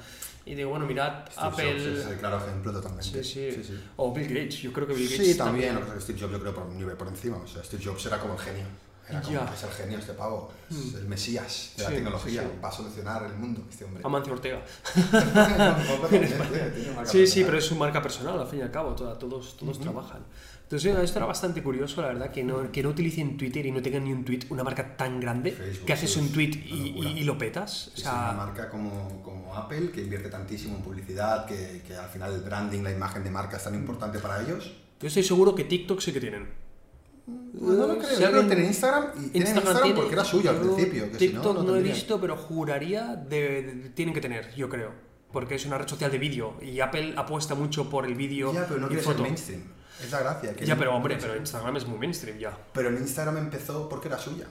A: Y digo, bueno, mirad,
B: Steve
A: Apple.
B: Jobs es el claro ejemplo totalmente.
A: Sí, sí. O Bill Gates, yo creo que Bill Gates
B: Sí, también. Lo que pasa es que Steve Jobs yo creo por un nivel por encima. O sea, Steve Jobs era como el genio. Era como.
A: Hmm.
B: es el genio este pavo. Es el mesías de la
A: Sí,
B: tecnología.
A: sí.
B: Va a solucionar el mundo este hombre.
A: Amancio Ortega. (laughs) Sí, sí, pero es su marca personal, al fin y al cabo, toda- todos, todos trabajan. Entonces, esto era bastante curioso, la verdad, que no, que no utilicen Twitter y no tengan ni un tweet, una marca tan grande,
B: Facebook,
A: que haces un tweet y, y- y lo petas. O
B: Es una
A: sea,
B: marca como, como Apple, que invierte tantísimo en publicidad, que, que al final el branding, la imagen de marca es tan importante para ellos.
A: yo estoy seguro que TikTok sí que tienen.
B: Pues no lo creo,
A: Si
B: yo creo que tienen Instagram y tienen Instagram
A: tiene-
B: porque era suyo al principio. Que si no,
A: TikTok
B: no,
A: no, he visto, pero juraría de, de- tienen que tener, yo creo. Porque es una red social de vídeo y Apple apuesta mucho por el vídeo
B: Ya, pero no
A: y
B: quiere ser
A: foto.
B: mainstream. Es la gracia. que
A: Ya, pero hombre, pero Instagram es muy mainstream ya.
B: Pero en Instagram empezó porque era suya.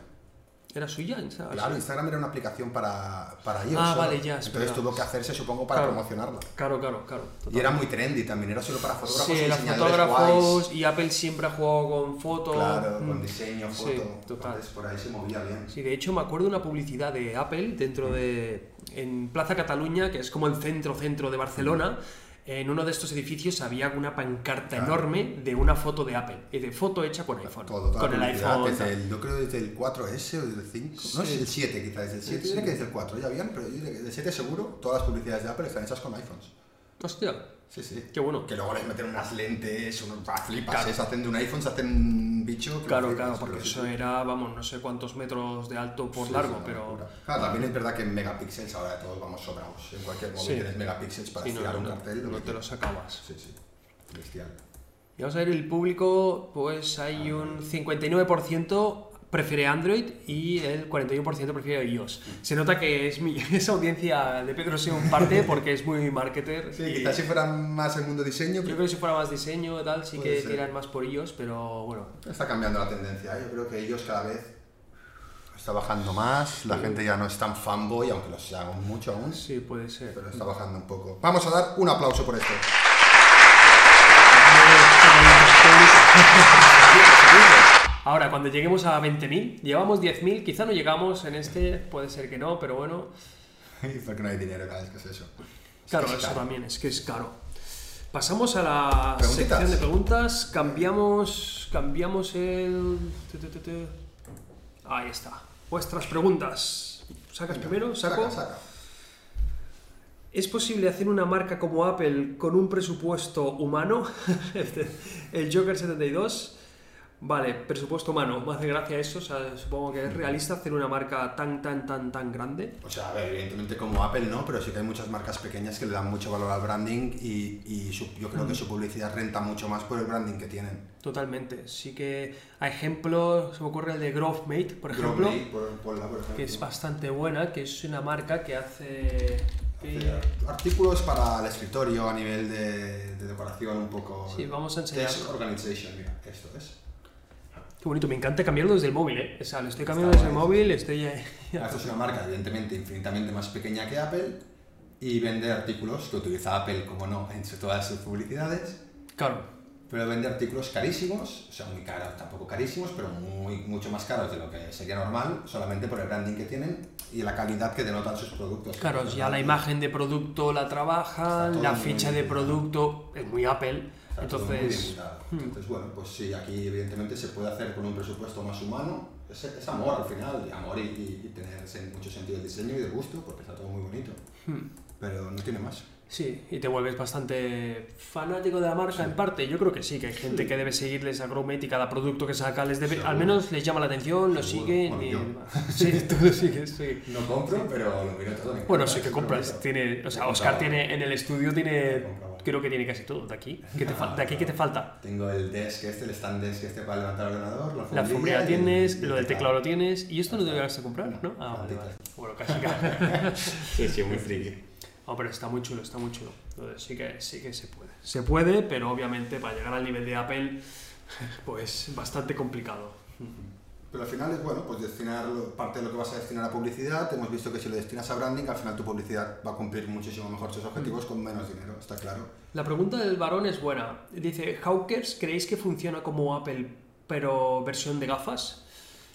A: ¿Era suya? Instagram?
B: Claro, Instagram era una aplicación para, para iOS.
A: Ah,
B: solo.
A: vale, ya, es
B: Entonces
A: verdad.
B: tuvo que hacerse, supongo, para
A: Claro.
B: promocionarla.
A: Claro, claro, claro.
B: Y era muy trendy también, era solo para fotógrafos
A: Sí,
B: y
A: fotógrafos
B: guays.
A: y Apple siempre ha jugado con foto.
B: Claro,
A: Mm.
B: con diseño,
A: Sí,
B: foto.
A: total.
B: Entonces por ahí se movía bien.
A: Sí, de hecho me acuerdo de una publicidad de Apple dentro de... en Plaza Cataluña, que es como el centro-centro de Barcelona. En uno de estos edificios había una pancarta
B: Claro.
A: enorme de una foto de Apple, y de foto hecha con iPhone.
B: Todo,
A: con el iPhone.
B: desde el, yo creo desde el 4S o desde el 5, no
A: Sí.
B: es el 7 quizás, desde el 7,
A: Sí.
B: yo diría que desde el 4 ya habían, pero yo diría que desde el 7 seguro todas las publicidades de Apple están hechas con iPhones.
A: Hostia,
B: Sí, sí.
A: qué bueno.
B: Que luego les meten unas lentes, unos ah, flipas,
A: Claro.
B: se hacen de un iPhone, se hacen un bicho. que
A: Claro,
B: flipas,
A: claro, porque eso
B: sí.
A: era, vamos, no sé cuántos metros de alto por
B: Sí,
A: largo, pero...
B: locura. Claro, también es verdad que en megapíxeles ahora todos vamos sobrados. En cualquier móvil tienes megapíxeles para
A: no, no,
B: un cartel.
A: no te lo sacabas.
B: Sí, sí. Bestial.
A: Y vamos a ver el público, pues hay un 59% prefiere Android y el 41% prefiere iOS. Se nota que es mi, (laughs) esa audiencia de Pedro un parte porque es muy marketer.
B: Sí, quizás si fuera más el mundo diseño,
A: Yo creo que si fuera más diseño y tal, sí que
B: ser.
A: tiran más por iOS, pero bueno.
B: está cambiando la tendencia. ¿eh? Yo creo que ellos cada vez está bajando más. La gente ya no es tan fanboy, aunque lo sea mucho aún.
A: Sí, puede ser.
B: Pero está bajando un poco. Vamos a dar un aplauso por esto.
A: Ahora, cuando lleguemos a 20.000, llevamos 10.000, quizá no llegamos en este, puede ser que no, pero bueno. (laughs)
B: Porque no hay dinero cada vez que es eso. Es
A: Claro, eso
B: caro.
A: también, es que es caro. Pasamos a la sección de preguntas, cambiamos, cambiamos el... Ahí está. Vuestras preguntas. ¿Sacas primero? ¿Saco?
B: Saca, saca.
A: ¿Es posible hacer una marca como Apple con un presupuesto humano? (laughs) el Joker 72. Vale, presupuesto humano, me hace gracia eso, o sea, supongo que es realista hacer una marca tan, tan, tan, tan grande.
B: O sea, a ver, evidentemente como Apple no, pero sí que hay muchas marcas pequeñas que le dan mucho valor al branding y, y su- yo creo que su publicidad renta mucho más por el branding que tienen.
A: Totalmente. Sí que a ejemplo, se me ocurre el de GrowthMate, por ejemplo,
B: Gromley, por, por ejemplo.
A: que es bastante buena, que es una marca que hace...
B: Artículos para el escritorio a nivel de, de decoración un poco...
A: Sí, vamos a enseñarlo.
B: Desk Organization, mira, esto es.
A: Qué bonito, me encanta cambiarlo desde el móvil, ¿eh? O sea, lo estoy cambiando
B: Está
A: desde el móvil, estoy.
B: Ah, Esto es una marca evidentemente infinitamente más pequeña que Apple y vende artículos que utiliza Apple, como no, en todas sus publicidades,
A: Claro,
B: pero vende artículos carísimos, o sea, muy caros, tampoco carísimos, pero muy, mucho más caros de lo que sería normal, solamente por el branding que tienen y la calidad que denotan sus productos.
A: claro, ya la imagen de producto la trabajan, la ficha de producto es muy Apple,
B: Está todo muy bien
A: entonces... hmm.
B: Entonces, bueno, pues sí, aquí evidentemente se puede hacer con un presupuesto más humano. Es, es amor al final, y amor y, y- y tener mucho sentido del diseño y de gusto, porque está todo muy bonito.
A: hmm.
B: Pero no tiene más.
A: Sí, y te vuelves bastante fanático de la marca en parte. Yo creo que sí, que hay gente que debe seguirles a Growmate y cada producto que saca les debe,
B: Seguro.
A: al menos les llama la atención, lo siguen
B: Bueno,
A: y. (laughs) Sí, (laughs) tú lo sigues, sí.
B: No compro, pero lo miro todo.
A: Bueno, sí que compras. Tiene, o sea, Oscar tiene en el estudio tiene. Creo que tiene casi todo de aquí. ¿Qué te fal- de aquí qué te falta?
B: Tengo el desk este, el stand desk este para levantar el ordenador, la
A: La
B: alfombrilla
A: alfombra
B: y el-
A: tienes, lo
B: el
A: del teclado lo tienes y esto no te llegaste a comprar, ¿no? Ah, vale, vale. Bueno, casi casi. (laughs)
B: Sí, sí, muy friki.
A: No, pero está muy chulo, está muy chulo. Entonces sí que, sí que se puede. Se puede, pero obviamente para llegar al nivel de Apple, (laughs) pues bastante complicado.
B: Pero al final es bueno, pues destinar parte de lo que vas a destinar a publicidad. Hemos visto que si lo destinas a branding, al final tu publicidad va a cumplir muchísimo mejor sus objetivos con menos dinero, está claro.
A: La pregunta del varón es buena. Dice, Hawkers, ¿creéis que funciona como Apple, pero versión de gafas?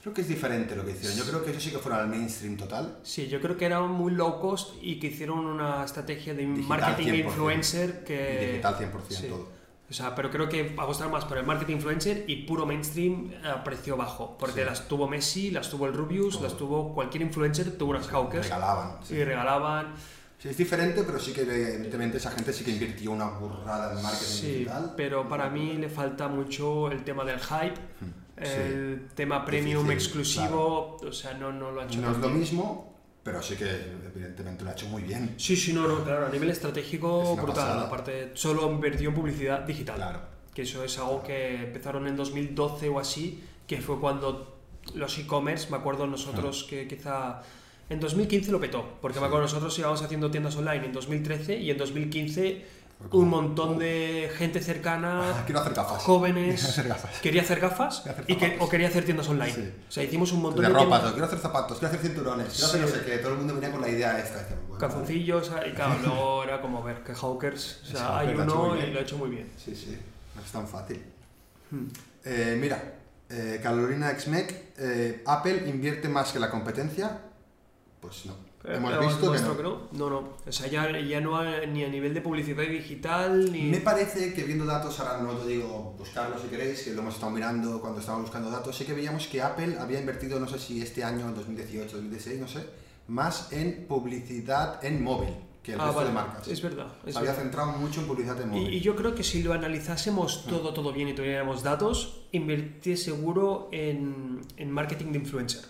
B: Creo que es diferente lo que hicieron. Yo creo que eso sí que fuera al mainstream total.
A: Sí, yo creo que era muy low cost y que hicieron una estrategia de
B: Digital
A: marketing
B: 100%.
A: influencer que...
B: Y digital 100%
A: sí.
B: todo.
A: O sea, pero creo que apostar más por el marketing influencer y puro mainstream a precio bajo. Porque
B: Sí.
A: las tuvo Messi, las tuvo el Rubius, las tuvo cualquier influencer, tuvo unas Hawkers.
B: Regalaban. sí.
A: Regalaban.
B: Sí, es diferente, pero sí que evidentemente esa gente sí que invirtió una burrada en marketing
A: Sí,
B: digital.
A: pero para mí le falta mucho el tema del hype,
B: Hmm.
A: el tema premium
B: Difícil,
A: exclusivo, o sea, no, no lo ha hecho
B: No es lo mismo, pero sí que evidentemente lo ha hecho muy bien.
A: Sí, sí, no, no, claro, a nivel
B: Es
A: estratégico
B: una
A: brutal. Aparte, solo invirtió en publicidad digital.
B: Claro.
A: Que eso es algo que empezaron en 2012 o así, que fue cuando los e-commerce, me acuerdo nosotros que quizá en 2015 lo petó, porque me acuerdo nosotros íbamos haciendo tiendas online en 2013 y en 2015
B: Fue como,
A: un montón de gente cercana,
B: Ah, quiero hacer gafas.
A: jóvenes,
B: Quiero hacer gafas.
A: quería hacer gafas
B: hacer
A: y que,
B: zapatos.
A: o quería hacer tiendas online.
B: Sí.
A: O sea, hicimos un montón
B: De
A: de,
B: ropa,
A: tiendas-
B: quiero hacer zapatos, quiero hacer cinturones, quiero hacer
A: Sí.
B: no sé qué. Todo el mundo venía con la idea esta. Decía, bueno,
A: calzoncillos y claro, (laughs) luego era como ver que Hawkers, o sea, hay
B: Hawker lo ha hecho
A: uno
B: muy
A: y
B: bien.
A: lo ha hecho muy bien.
B: Sí, sí, no es tan fácil.
A: Hmm.
B: Eh, mira, eh, Carolina Xmec, eh, Apple invierte más que la competencia. Pues no. Hemos
A: Pero
B: visto que no.
A: que no. No, no. O sea, ya, ya no a- ni a nivel de publicidad digital, ni...
B: Me parece que viendo datos, ahora no te digo buscarlo si queréis, que lo hemos estado mirando cuando estábamos buscando datos, sí que veíamos que Apple había invertido, no sé si este año, en 2018, 2016, no sé, más en publicidad en móvil que el
A: Ah,
B: resto
A: vale.
B: de marcas.
A: Es verdad. es
B: había
A: verdad.
B: centrado mucho en publicidad en
A: Y,
B: móvil.
A: y yo creo que si lo analizásemos todo, todo bien y tuviéramos datos, invertir seguro en, en marketing de influencer.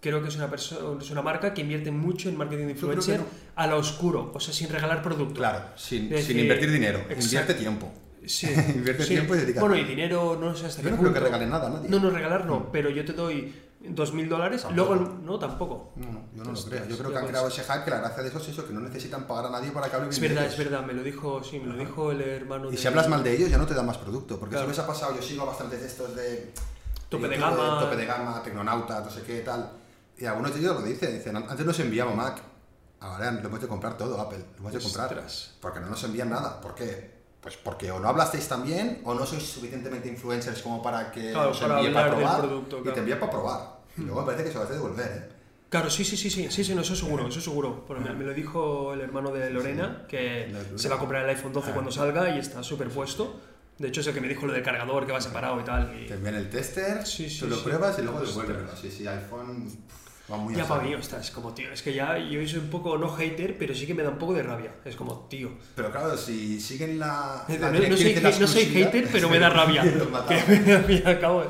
A: Creo que es una, perso- es una marca que invierte mucho en marketing de influencer
B: no.
A: a lo oscuro, o sea, sin regalar producto.
B: Claro, sin, invertir dinero,
A: exacto.
B: invierte tiempo.
A: Sí, (laughs)
B: Invierte
A: sí.
B: tiempo y dedica-
A: Bueno, y dinero, no sé hasta
B: Yo
A: qué
B: no creo que
A: punto.
B: regale nada a nadie.
A: No, no, regalar no,
B: Mm.
A: pero yo te doy dos mil dólares, luego no, tampoco.
B: No, no, yo no lo creo. Yo creo que han
A: puedes-
B: creado ese hype que la gracia de eso es eso, que no necesitan pagar a nadie para que hable bien
A: Es
B: de
A: verdad, es verdad, me lo dijo, sí, me lo dijo el hermano
B: Y
A: de...
B: si hablas mal de ellos ya no te dan más producto, porque
A: Claro.
B: eso les ha pasado, yo sigo bastantes de estos de...
A: Tope de
B: YouTube,
A: gama.
B: Tope de gama, Tecnonauta, no sé qué, tal. Y algunos de ellos lo dicen, dicen, antes nos enviamos Mac, ahora lo hemos de comprar todo, Apple, lo hemos de comprar.
A: Ostras.
B: Porque no nos envían nada, ¿por qué? Pues porque o no hablasteis tan bien o no sois suficientemente influencers como para que
A: Claro, para
B: envíe para probar
A: producto,
B: y te envía para probar. Y luego me parece que se lo hace devolver, ¿eh?
A: Claro, sí, sí, sí, sí, sí, sí, no, eso seguro, eso seguro. Porque me, me lo dijo el hermano de Lorena, que se va a comprar el iPhone 12
B: Ah.
A: cuando salga y está superpuesto. De hecho, es el que me dijo lo del cargador, que va separado y tal. y-
B: Te envían el tester,
A: Sí, sí,
B: tú lo
A: sí.
B: pruebas y luego devuélvelo. Sí, sí, iPhone va muy
A: Ya para mí, ostras, como tío, es que ya yo soy un poco no hater, pero sí que me da un poco de rabia. Es como, tío.
B: Pero claro, si siguen la.
A: No,
B: la
A: no soy,
B: la
A: no soy hater, pero (laughs) me da rabia. (laughs) Que me, acabo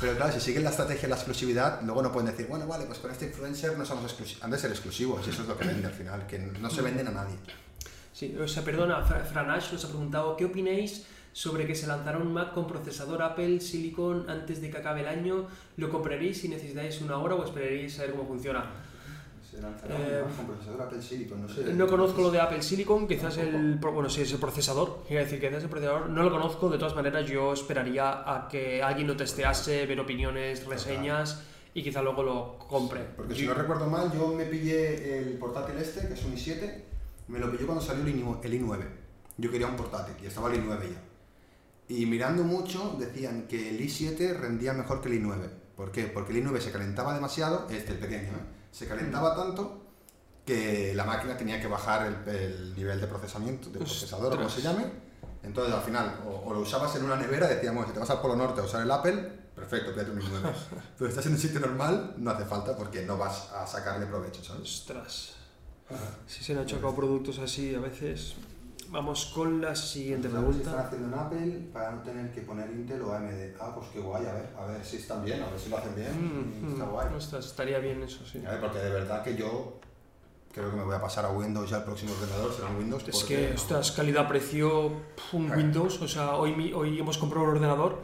B: Pero claro, si siguen la estrategia de la exclusividad, luego no pueden decir, bueno, vale, pues con este influencer no somos exclusivos. Han de ser exclusivos y eso es lo que vende al final, que no se venden a nadie.
A: Sí, o sea, perdona, Fra- Franash nos ha preguntado, ¿qué opináis sobre que se lanzará un Mac con procesador Apple Silicon antes de que acabe el año? ¿Lo compraréis si necesitáis una hora o esperaréis a ver cómo funciona?
B: Se lanzará
A: Eh,
B: un con procesador Apple Silicon, no sé.
A: No conozco lo de Apple Silicon, quizás el, bueno, sí, es el procesador, quiero decir, quizás el procesador, no lo conozco, de todas maneras yo esperaría a que alguien lo testease, ver opiniones, reseñas y quizá luego lo compre.
B: Porque si no recuerdo mal, yo me pillé el portátil este, que es un i7, me lo pillé cuando salió el i9. el i9. Yo quería un portátil y estaba el i9 ya. Y mirando mucho decían que el i7 rendía mejor que el i9. ¿Por qué? Porque el i9 se calentaba demasiado, este el pequeño, ¿eh? se calentaba tanto que la máquina tenía que bajar el, el nivel de procesamiento, de procesador o como se llame. Entonces al final, o, o lo usabas en una nevera, decíamos, si te vas al Polo Norte a usar el Apple, perfecto, pídate un i9. (laughs) Pero estás en un sitio normal, no hace falta porque no vas a sacarle provecho, ¿sabes?
A: Ostras, si se han achacado productos así a veces. Vamos con la siguiente
B: Están
A: pregunta.
B: haciendo en Apple para no tener que poner Intel o AMD. Ah, pues qué guay, a ver, a ver si están bien, a ver si lo hacen bien.
A: Mm,
B: Está
A: mm,
B: guay.
A: ostras, estaría bien eso, sí.
B: A ver, porque de verdad que yo creo que me voy a pasar a Windows ya el próximo ordenador, será un Windows.
A: Es
B: porque-
A: que, ostras, calidad-precio, un. Windows, o sea, hoy, hoy hemos comprado un ordenador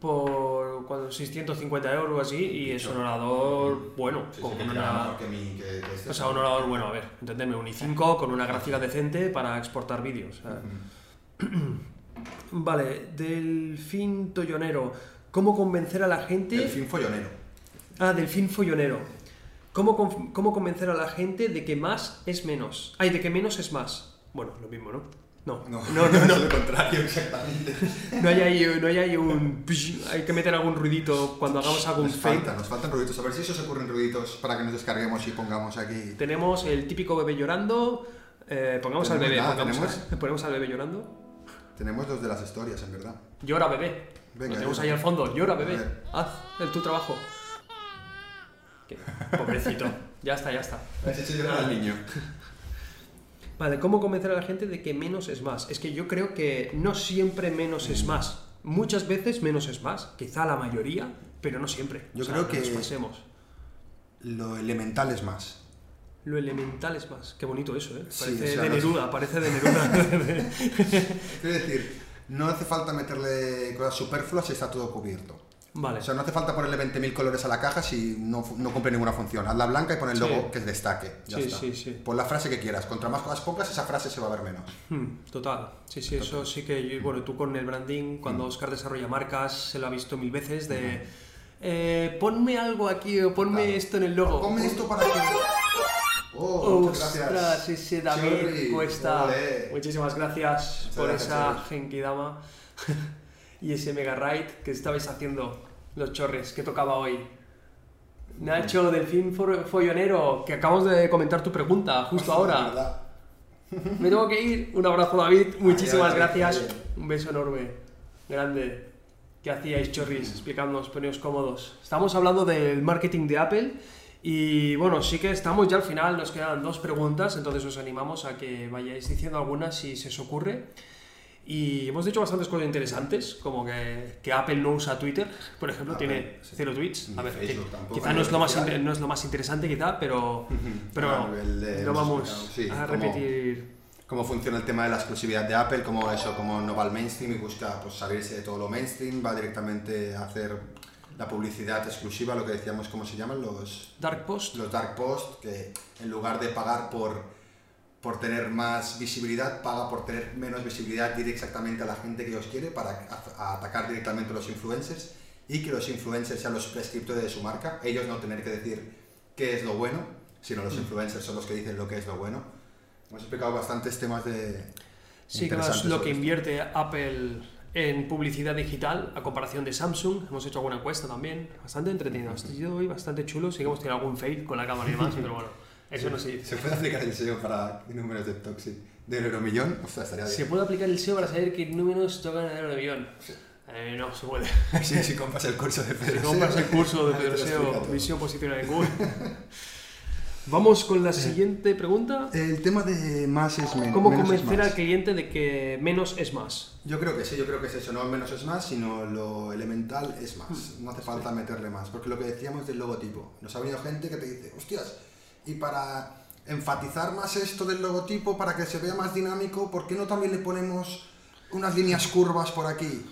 A: por cuando, 650 euros o así y es un ordenador bueno,
B: Sí,
A: con
B: que
A: una...
B: mi- que- este.
A: O sea, un ordenador bueno, a ver, entendedme, un i5 con una gráfica decente para exportar vídeos. o sea. (clears throat) Vale, Delfín Tollonero. ¿Cómo convencer a la gente...
B: El fin follonero.
A: Ah, Delfín Follonero. ¿Cómo, ¿Cómo convencer a la gente de que más es menos? Ay, de que menos es más. Bueno, lo mismo, ¿no? No,
B: No,
A: no, no. (laughs) no.
B: es lo contrario, exactamente. (laughs)
A: No hay ahí, no hay ahí un... Hay que meter algún ruidito cuando hagamos algún
B: Nos
A: fake.
B: faltan, nos faltan ruiditos. A ver si se os ocurren ruiditos para que nos descarguemos y pongamos aquí.
A: Tenemos el típico bebé llorando. eh, pongamos al bebé.
B: Nada,
A: Pongamos,
B: tenemos- (laughs)
A: ponemos al bebé llorando.
B: Tenemos dos de las historias, en verdad.
A: Llora bebé.
B: Venga,
A: Lo tenemos ahí al fondo. Llora bebé. Haz el tu trabajo. Qué pobrecito. ya está, ya está.
B: Has hecho llorar al niño. (laughs)
A: Vale, ¿cómo convencer a la gente de que menos es más? Es que yo creo que no siempre menos es más. Muchas veces menos es más. Quizá la mayoría, pero no siempre.
B: Yo
A: O sea,
B: creo
A: no
B: que-
A: nos pasemos.
B: Lo elemental es más.
A: Lo elemental es más. Qué bonito eso, ¿eh?
B: Sí,
A: Parece
B: o sea,
A: de
B: no-
A: Neruda, parece de Neruda. (laughs) (laughs)
B: Quiero decir, no hace falta meterle cosas superfluas si está todo cubierto.
A: Vale.
B: O sea, no hace falta ponerle 20.000 colores a la caja si no, no cumple ninguna función. Hazla blanca y pon el
A: Sí.
B: logo que destaque. Ya
A: Sí,
B: está.
A: sí, sí.
B: Pon la frase que quieras. Contra más cosas pocas, esa frase se va a ver menos.
A: Hmm, Total, sí, sí, eso sí que, yo- bueno, tú con el branding, cuando Oscar desarrolla marcas, se lo ha visto mil veces de, eh, ponme algo aquí o ponme
B: Claro.
A: esto en el logo.
B: Ponme esto para que... Oh, muchas
A: Ostras,
B: gracias.
A: ese David
B: Chorri,
A: Cuesta.
B: ole.
A: Muchísimas gracias
B: Muchas
A: por
B: gracias,
A: esa. Genkidama (laughs) y ese Mega Ride que estabais haciendo los chorres que tocaba hoy. Nacho, Delfín for- Follonero, que acabamos de comentar tu pregunta justo
B: De
A: ahora. (laughs) Me tengo que ir. Un abrazo, David. Muchísimas
B: Adiós,
A: gracias.
B: Adiós.
A: Un beso enorme. Grande. ¿Qué hacíais, chorris? Explicadnos, poneos cómodos. Estamos hablando del marketing de Apple. Y bueno, sí que estamos ya al final, nos quedan dos preguntas, entonces os animamos a que vayáis diciendo algunas si se os ocurre. Y hemos dicho bastantes cosas interesantes, como que, que Apple no usa Twitter, por ejemplo,
B: Apple,
A: tiene
B: sí.
A: cero tweets. A ver, que quizá no es, lo más no es lo más interesante, quizá, pero, pero
B: hemos
A: vamos
B: sí,
A: a
B: como-
A: repetir.
B: cómo funciona el tema de la exclusividad de Apple, cómo eso, cómo no va al mainstream y busca pues, salirse de todo lo mainstream, va directamente a hacer la publicidad exclusiva, lo que decíamos, ¿cómo se llaman? Los,
A: Dark Post.
B: los dark post, que en lugar de pagar por, por tener más visibilidad, paga por tener menos visibilidad, ir exactamente a la gente que ellos quiere para atacar directamente a los influencers y que los influencers sean los prescriptores de su marca, ellos no tener que decir qué es lo bueno, sino
A: Mm.
B: los influencers son los que dicen lo que es lo bueno. Hemos explicado bastantes temas de...
A: Sí, que
B: interesantes
A: lo que
B: esto.
A: invierte Apple en publicidad digital a comparación de Samsung. Hemos hecho alguna encuesta también, bastante entretenida. Ha sido hoy bastante chulo. Sí que hemos tenido algún fail con la cámara y demás, pero bueno, (laughs) eso no se dice.
B: ¿Se puede aplicar el SEO para números de Toxic del euromillón? O sea, estaría
A: ¿Se
B: bien.
A: puede aplicar el SEO para saber qué números tocan el avión? Eh, no, se puede. (laughs)
B: Sí, si compras el curso de Pedro
A: Si compras el curso de (laughs) Pedro SEO, visión posicional en Google. (laughs) Vamos con la siguiente pregunta.
B: El tema de más es men-
A: ¿Cómo
B: menos
A: convencer al cliente de que menos es más?
B: Yo creo que sí, yo creo que es eso, no menos es más, sino lo elemental es más. No hace falta meterle más, porque lo que decíamos del logotipo, nos ha venido gente que te dice, hostias, y para enfatizar más esto del logotipo, para que se vea más dinámico, ¿por qué no también le ponemos unas líneas curvas por aquí?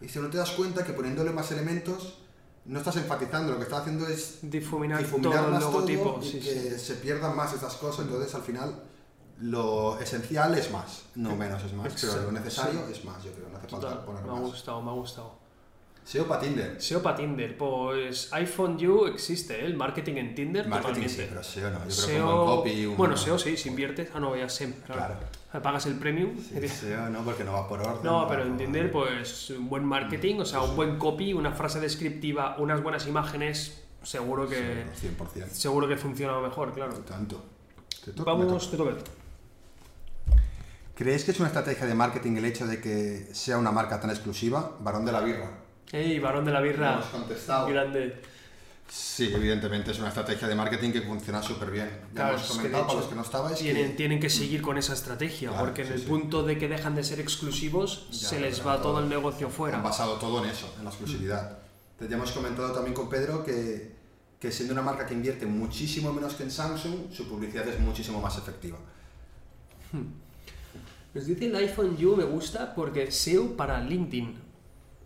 B: Y si no te das cuenta que poniéndole más elementos, no estás enfatizando, lo que estás haciendo es
A: Difuminar,
B: difuminar
A: todo el
B: más
A: logotipo.
B: todo y
A: sí,
B: que
A: sí.
B: se pierdan más estas cosas. Entonces, al final, lo esencial es más, no menos es más. Pero
A: Exacto,
B: lo necesario es más, yo creo. No hace falta poner
A: me ha
B: más.
A: gustado, me ha gustado.
B: SEO para Tinder.
A: SEO para Tinder, pues iPhone You existe, ¿eh? el marketing en Tinder
B: Marketing
A: totalmente.
B: sí, pero SEO no. Yo creo que un buen copy, un
A: bueno, SEO sí, si inviertes, ah no, ya SEM, claro.
B: Claro.
A: Pagas el premium.
B: Sí, SEO no, porque no va por orden.
A: No, pero en Tinder, pues un buen marketing, o sea, un buen copy, una frase descriptiva, unas buenas imágenes, seguro que
B: Sí, 100%.
A: seguro que funciona mejor, claro.
B: Tanto. Te toca, me
A: Vamos, te toca.
B: ¿Crees que es una estrategia de marketing el hecho de que sea una marca tan exclusiva? Varón de la birra.
A: Ey, varón de la birra,
B: Hemos contestado.
A: grande.
B: Sí, evidentemente es una estrategia de marketing que funciona súper bien. Ya
A: Claro,
B: hemos comentado, para los que no estabais, que-
A: Tienen, tienen que seguir con esa estrategia,
B: Claro,
A: porque en el
B: sí.
A: punto de que dejan de ser exclusivos,
B: Ya,
A: se les va
B: todo.
A: todo el negocio fuera.
B: Han basado todo en eso, en la exclusividad. Entonces, ya hemos comentado también con Pedro que, que siendo una marca que invierte muchísimo menos que en Samsung, su publicidad es muchísimo más efectiva.
A: Nos dice el iPhone You me gusta porque SEO para LinkedIn.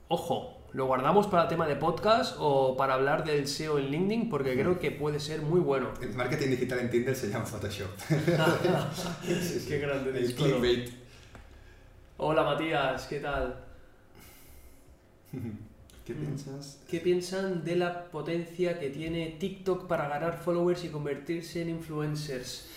A: Ojo, ¿lo guardamos para tema de podcast o para hablar del SEO en LinkedIn? Porque creo que puede ser muy bueno.
B: El marketing digital en Tinder se llama Photoshop. (laughs)
A: Qué grande disco.
B: clickbait.
A: Hola Matías, ¿qué tal? (laughs)
B: ¿Qué piensas?
A: ¿Qué piensan de la potencia que tiene TikTok para ganar followers y convertirse en influencers?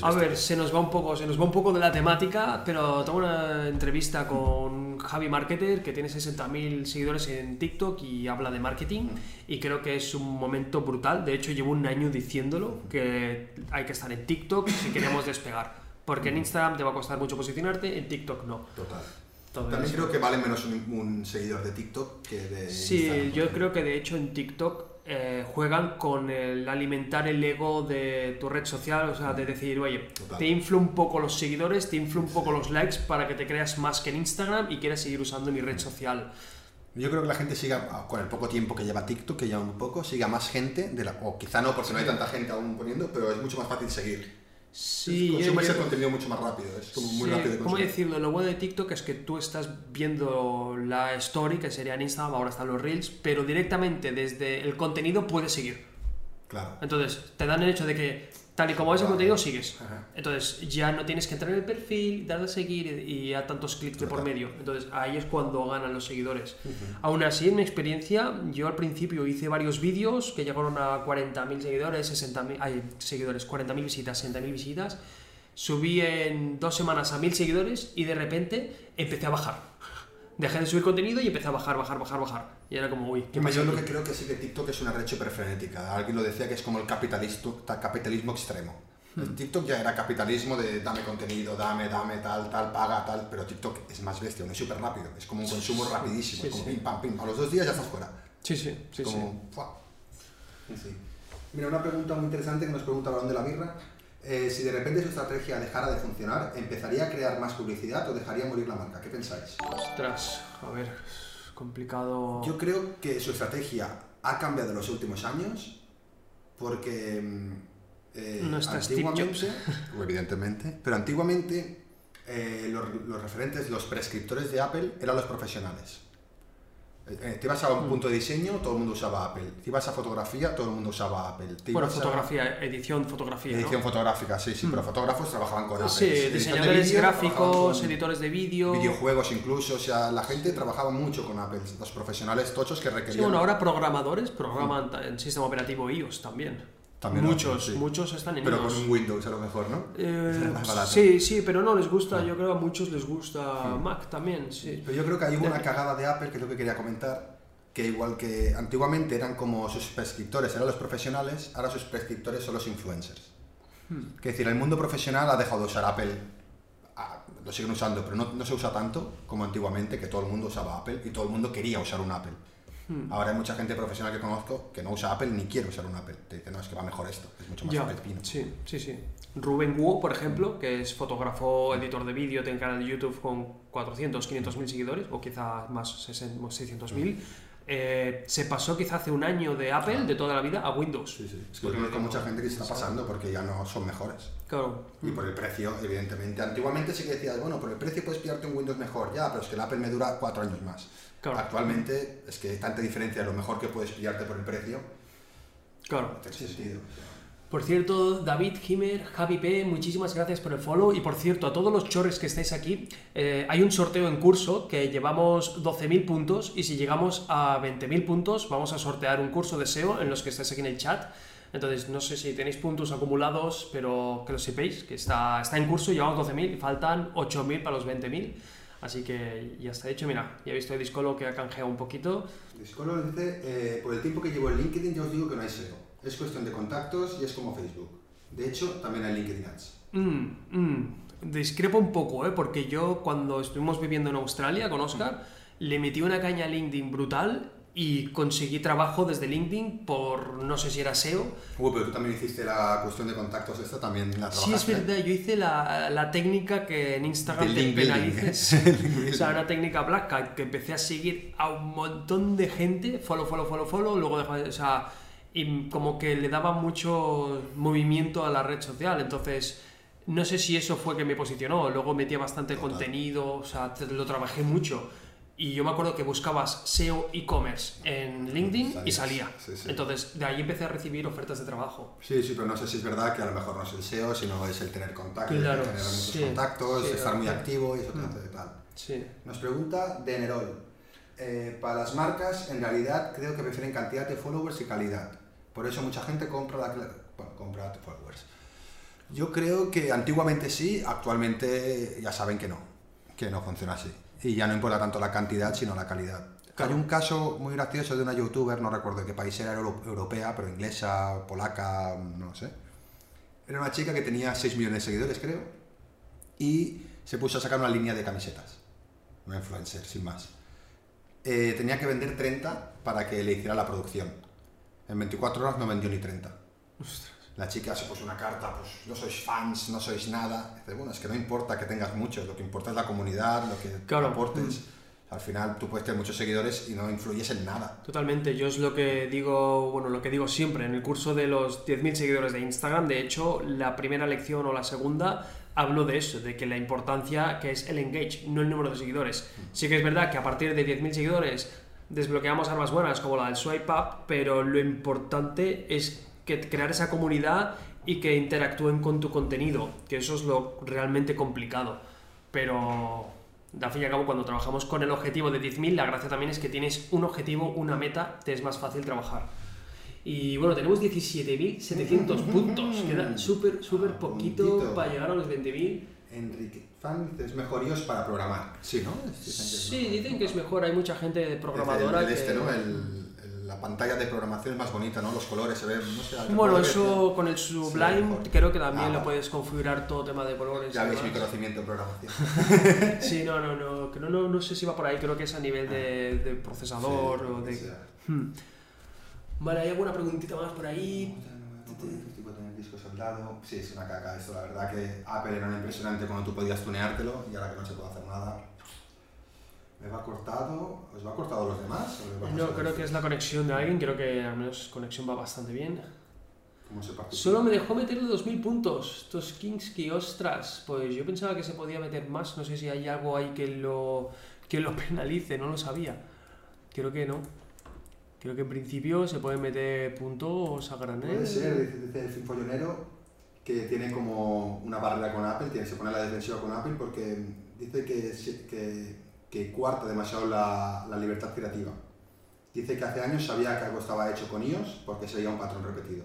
A: A ver, se nos va un poco, se nos va un poco de la temática, pero tengo una entrevista con Javi Marketer que tiene 60.000 seguidores en TikTok y habla de marketing y creo que es un momento brutal. De hecho, llevo un año diciéndolo que hay que estar en TikTok si queremos despegar, porque en Instagram te va a costar mucho posicionarte, en TikTok no.
B: Total. También creo que vale menos un, un seguidor de TikTok que de
A: Sí,
B: Instagram.
A: yo creo que de hecho en TikTok eh, juegan con el alimentar el ego de tu red social, o sea, de decir, oye,
B: Total.
A: te inflo un poco los seguidores, te inflo un poco los likes para que te creas más que en Instagram y quieras seguir usando mi red social.
B: Yo creo que la gente siga, ah, con el poco tiempo que lleva TikTok, que lleva un poco, siga más gente, de la, o quizá no, porque no hay tanta gente aún poniendo, pero es mucho más fácil seguir.
A: Sí,
B: Consumes el contenido mucho más rápido, es como muy
A: sí,
B: rápido de
A: ¿Cómo decirlo? Lo bueno de TikTok es que tú estás viendo la story, que sería en Instagram, ahora están los reels, pero directamente desde el contenido puedes seguir.
B: Claro.
A: Entonces, te dan el hecho de que tal y como es el contenido, sigues.
B: Ajá.
A: Entonces, ya no tienes que entrar en el perfil, darle a seguir y a tantos clics de por medio. Entonces, ahí es cuando ganan los seguidores. Aún así, en mi experiencia, yo al principio hice varios vídeos que llegaron a 40.000 seguidores, 60.000, ay, seguidores, 40.000 visitas, 60.000 visitas. Subí en dos semanas a 1.000 seguidores y de repente empecé a bajar. Dejé de subir contenido y empecé a bajar, bajar, bajar, bajar. Y era como, uy, ¿qué pasa
B: yo lo que creo que sí que TikTok es una red súper frenética. Alguien lo decía que es como el capitalismo, ta- capitalismo extremo.
A: Hmm.
B: El TikTok ya era capitalismo de dame contenido, dame, dame, tal, tal, paga, tal, pero TikTok es más bestia, no es súper rápido, es como un consumo rapidísimo,
A: sí,
B: es como
A: sí.
B: pim, pam, pim, a los dos días ya estás fuera.
A: Sí, sí, sí,
B: como, ¡fua! Sí. Mira, una pregunta muy interesante que nos pregunta Balón de la Birra. Eh, si de repente su estrategia dejara de funcionar, ¿empezaría a crear más publicidad o dejaría morir la marca? ¿Qué pensáis?
A: Ostras, a ver, complicado.
B: Yo creo que su estrategia ha cambiado en los últimos años porque mm, eh,
A: No
B: antiguamente, (laughs) evidentemente, pero antiguamente eh, los, los referentes, los prescriptores de Apple eran los profesionales. Eh, te ibas a
A: Mm.
B: un punto de diseño, todo el mundo usaba Apple. Te ibas a fotografía, todo el mundo usaba Apple. Te
A: Bueno,
B: a-
A: fotografía, edición, fotografía. ¿no?
B: Edición fotográfica, sí, sí, pero fotógrafos trabajaban con Apple.
A: Sí, diseñadores gráficos,
B: con
A: editores de vídeo.
B: Videojuegos incluso, o sea, la gente trabajaba mucho con Apple, los profesionales tochos que
A: Sí,
B: requerían...
A: bueno, ahora programadores programan en sistema operativo iOS también.
B: También
A: muchos,
B: hacen, sí.
A: muchos están en
B: Pero
A: iOS.
B: con un Windows a lo mejor, ¿no?
A: Eh, sí, sí, pero no les gusta,
B: Ah.
A: yo creo a muchos les gusta Mac también, sí.
B: Pero yo creo que hay una cagada de Apple, que es lo que quería comentar, que igual que antiguamente eran como sus prescriptores, eran los profesionales, ahora sus prescriptores son los influencers.
A: Hmm.
B: Es decir, el mundo profesional ha dejado de usar Apple, ah, lo siguen usando, pero no, no se usa tanto como antiguamente, que todo el mundo usaba Apple y todo el mundo quería usar un Apple.
A: Hmm.
B: Ahora hay mucha gente profesional que conozco que no usa Apple ni quiere usar un Apple. Te dice, no, es que va mejor esto, es mucho más
A: Ya,
B: pepino.
A: sí, sí, sí. Rubén Guo, por ejemplo, que es fotógrafo, editor de vídeo, tiene un canal de YouTube con 400, 500 mil seguidores, o quizá más 600 mil, eh, se pasó quizá hace un año de Apple, de toda la vida, a Windows.
B: Sí, sí. Es que conozco mucha gente que se está pasando porque ya no son mejores.
A: Claro.
B: Y por el precio, evidentemente. Antiguamente sí que decías, bueno, por el precio puedes pillarte un Windows mejor, ya, pero es que el Apple me dura cuatro años más.
A: Claro.
B: Actualmente es que hay tanta diferencia lo mejor que puedes pillarte por el precio,
A: Claro.
B: no tiene sentido.
A: Por cierto, David Himmer, Javi P, muchísimas gracias por el follow. Y por cierto, a todos los chorres que estáis aquí, eh, hay un sorteo en curso que llevamos 12.000 puntos y si llegamos a 20.000 puntos vamos a sortear un curso de SEO en los que estáis aquí en el chat. Entonces, no sé si tenéis puntos acumulados, pero que lo sepáis, que está, está en curso, llevamos 12.000 y faltan 8.000 para los 20.000. Así que ya está hecho. Mira, ya he visto el Discolo que ha canjeado un poquito.
B: Discolo dice, eh, por el tiempo que llevo en LinkedIn ya os digo que no hay SEO. Es cuestión de contactos y es como Facebook. De hecho, también hay LinkedIn Ads.
A: Mm, mm, discrepo un poco, ¿eh? porque yo cuando estuvimos viviendo en Australia con Oscar, le metí una caña a LinkedIn brutal y conseguí trabajo desde LinkedIn por no sé si era SEO.
B: Uy, pero tú también hiciste la cuestión de contactos, esta también la trabajaste.
A: Sí, es verdad, yo hice la, la técnica que en Instagram te
B: building.
A: penalices. (laughs) o sea, una técnica black hat que empecé a seguir a un montón de gente, follow, follow, follow, follow, luego dejaba, o sea, y como que le daba mucho movimiento a la red social, entonces no sé si eso fue que me posicionó, luego metía bastante
B: Total.
A: contenido, o sea, lo trabajé mucho. Y yo me acuerdo que buscabas SEO e-commerce en LinkedIn y salía.
B: sí, sí.
A: Entonces, de ahí empecé a recibir ofertas de trabajo.
B: Sí, sí, pero no sé si es verdad que a lo mejor no es el SEO, sino es el tener contactos,
A: Claro,
B: tener muchos
A: sí,
B: contactos, estar muy activo y eso te hace tal.
A: Sí.
B: Nos pregunta Denerol. Eh, para las marcas, en realidad creo que prefieren cantidad de followers y calidad. Por eso mucha gente compra la bueno, compra followers. Yo creo que antiguamente sí, actualmente ya saben que no, que no funciona así. Y ya no importa tanto la cantidad, sino la calidad.
A: Claro.
B: Hay un caso muy gracioso de una youtuber, no recuerdo de qué país era, euro- europea, pero inglesa, polaca, no lo sé. Era una chica que tenía 6 millones de seguidores, creo, y se puso a sacar una línea de camisetas. Una influencer, sin más. Eh, tenía que vender 30 para que le hiciera la producción. En 24 horas no vendió ni 30. La chica se puso una carta, pues no sois fans, no sois nada. Dice, bueno, es que no importa que tengas muchos, lo que importa es la comunidad, lo que
A: Claro.
B: aportes. Al final tú puedes tener muchos seguidores y no influyes en nada.
A: Totalmente, yo es lo que digo, bueno, lo que digo siempre en el curso de los 10.000 seguidores de Instagram, de hecho, la primera lección o la segunda hablo de eso, de que la importancia que es el engage, no el número de seguidores. Sí que es verdad que a partir de 10.000 seguidores desbloqueamos armas buenas como la del swipe up, pero lo importante es que crear esa comunidad y que interactúen con tu contenido, que eso es lo realmente complicado. Pero al fin y al cabo, cuando trabajamos con el objetivo de 10.000, la gracia también es que tienes un objetivo, una meta, te es más fácil trabajar. Y bueno, tenemos 17.700 (laughs) puntos, queda súper, súper poquito
B: puntito.
A: para llegar a los 20.000.
B: Enrique Fan es mejor iOS para programar. Sí, ¿no? Que
A: Sí, dicen que es mejor, hay mucha gente programadora
B: el, el
A: que...
B: este, ¿no? El- el- la pantalla de programación es más bonita, ¿no? Los colores se ven, no sé.
A: Bueno, eso con el Sublime creo que también
B: Ah,
A: lo puedes configurar todo tema de colores.
B: Ya veis mi conocimiento en programación. (laughs)
A: Sí, no, no, no, no, no, no sé si va por ahí, creo que es a nivel de, de procesador
B: Sí,
A: o de... Hmm. Vale, ¿hay alguna preguntita más por ahí?
B: Soldado. Sí, es una caca esto, la verdad que Apple era impresionante cuando tú podías tuneártelo y ahora que no se puede hacer nada. ¿Me va cortado? ¿Os va cortado a los demás? o
A: No, creo que es la conexión de alguien, creo que al menos conexión va bastante bien.
B: ¿Cómo se participa?
A: Solo me dejó meterle 2000 puntos. Estos Kingsky, ostras. Pues yo pensaba que se podía meter más. No sé si hay algo ahí que lo, que lo (laughs) penalice, no lo sabía. Creo que no. Creo que en principio se pueden meter puntos a granel.
B: Puede ser, dice, el Finfollonero, que tiene como una barrera con Apple, tiene, se pone la defensiva con Apple porque dice que, que, que cuarta demasiado la, la libertad creativa. Dice que hace años sabía que algo estaba hecho con iOS porque sería un patrón repetido.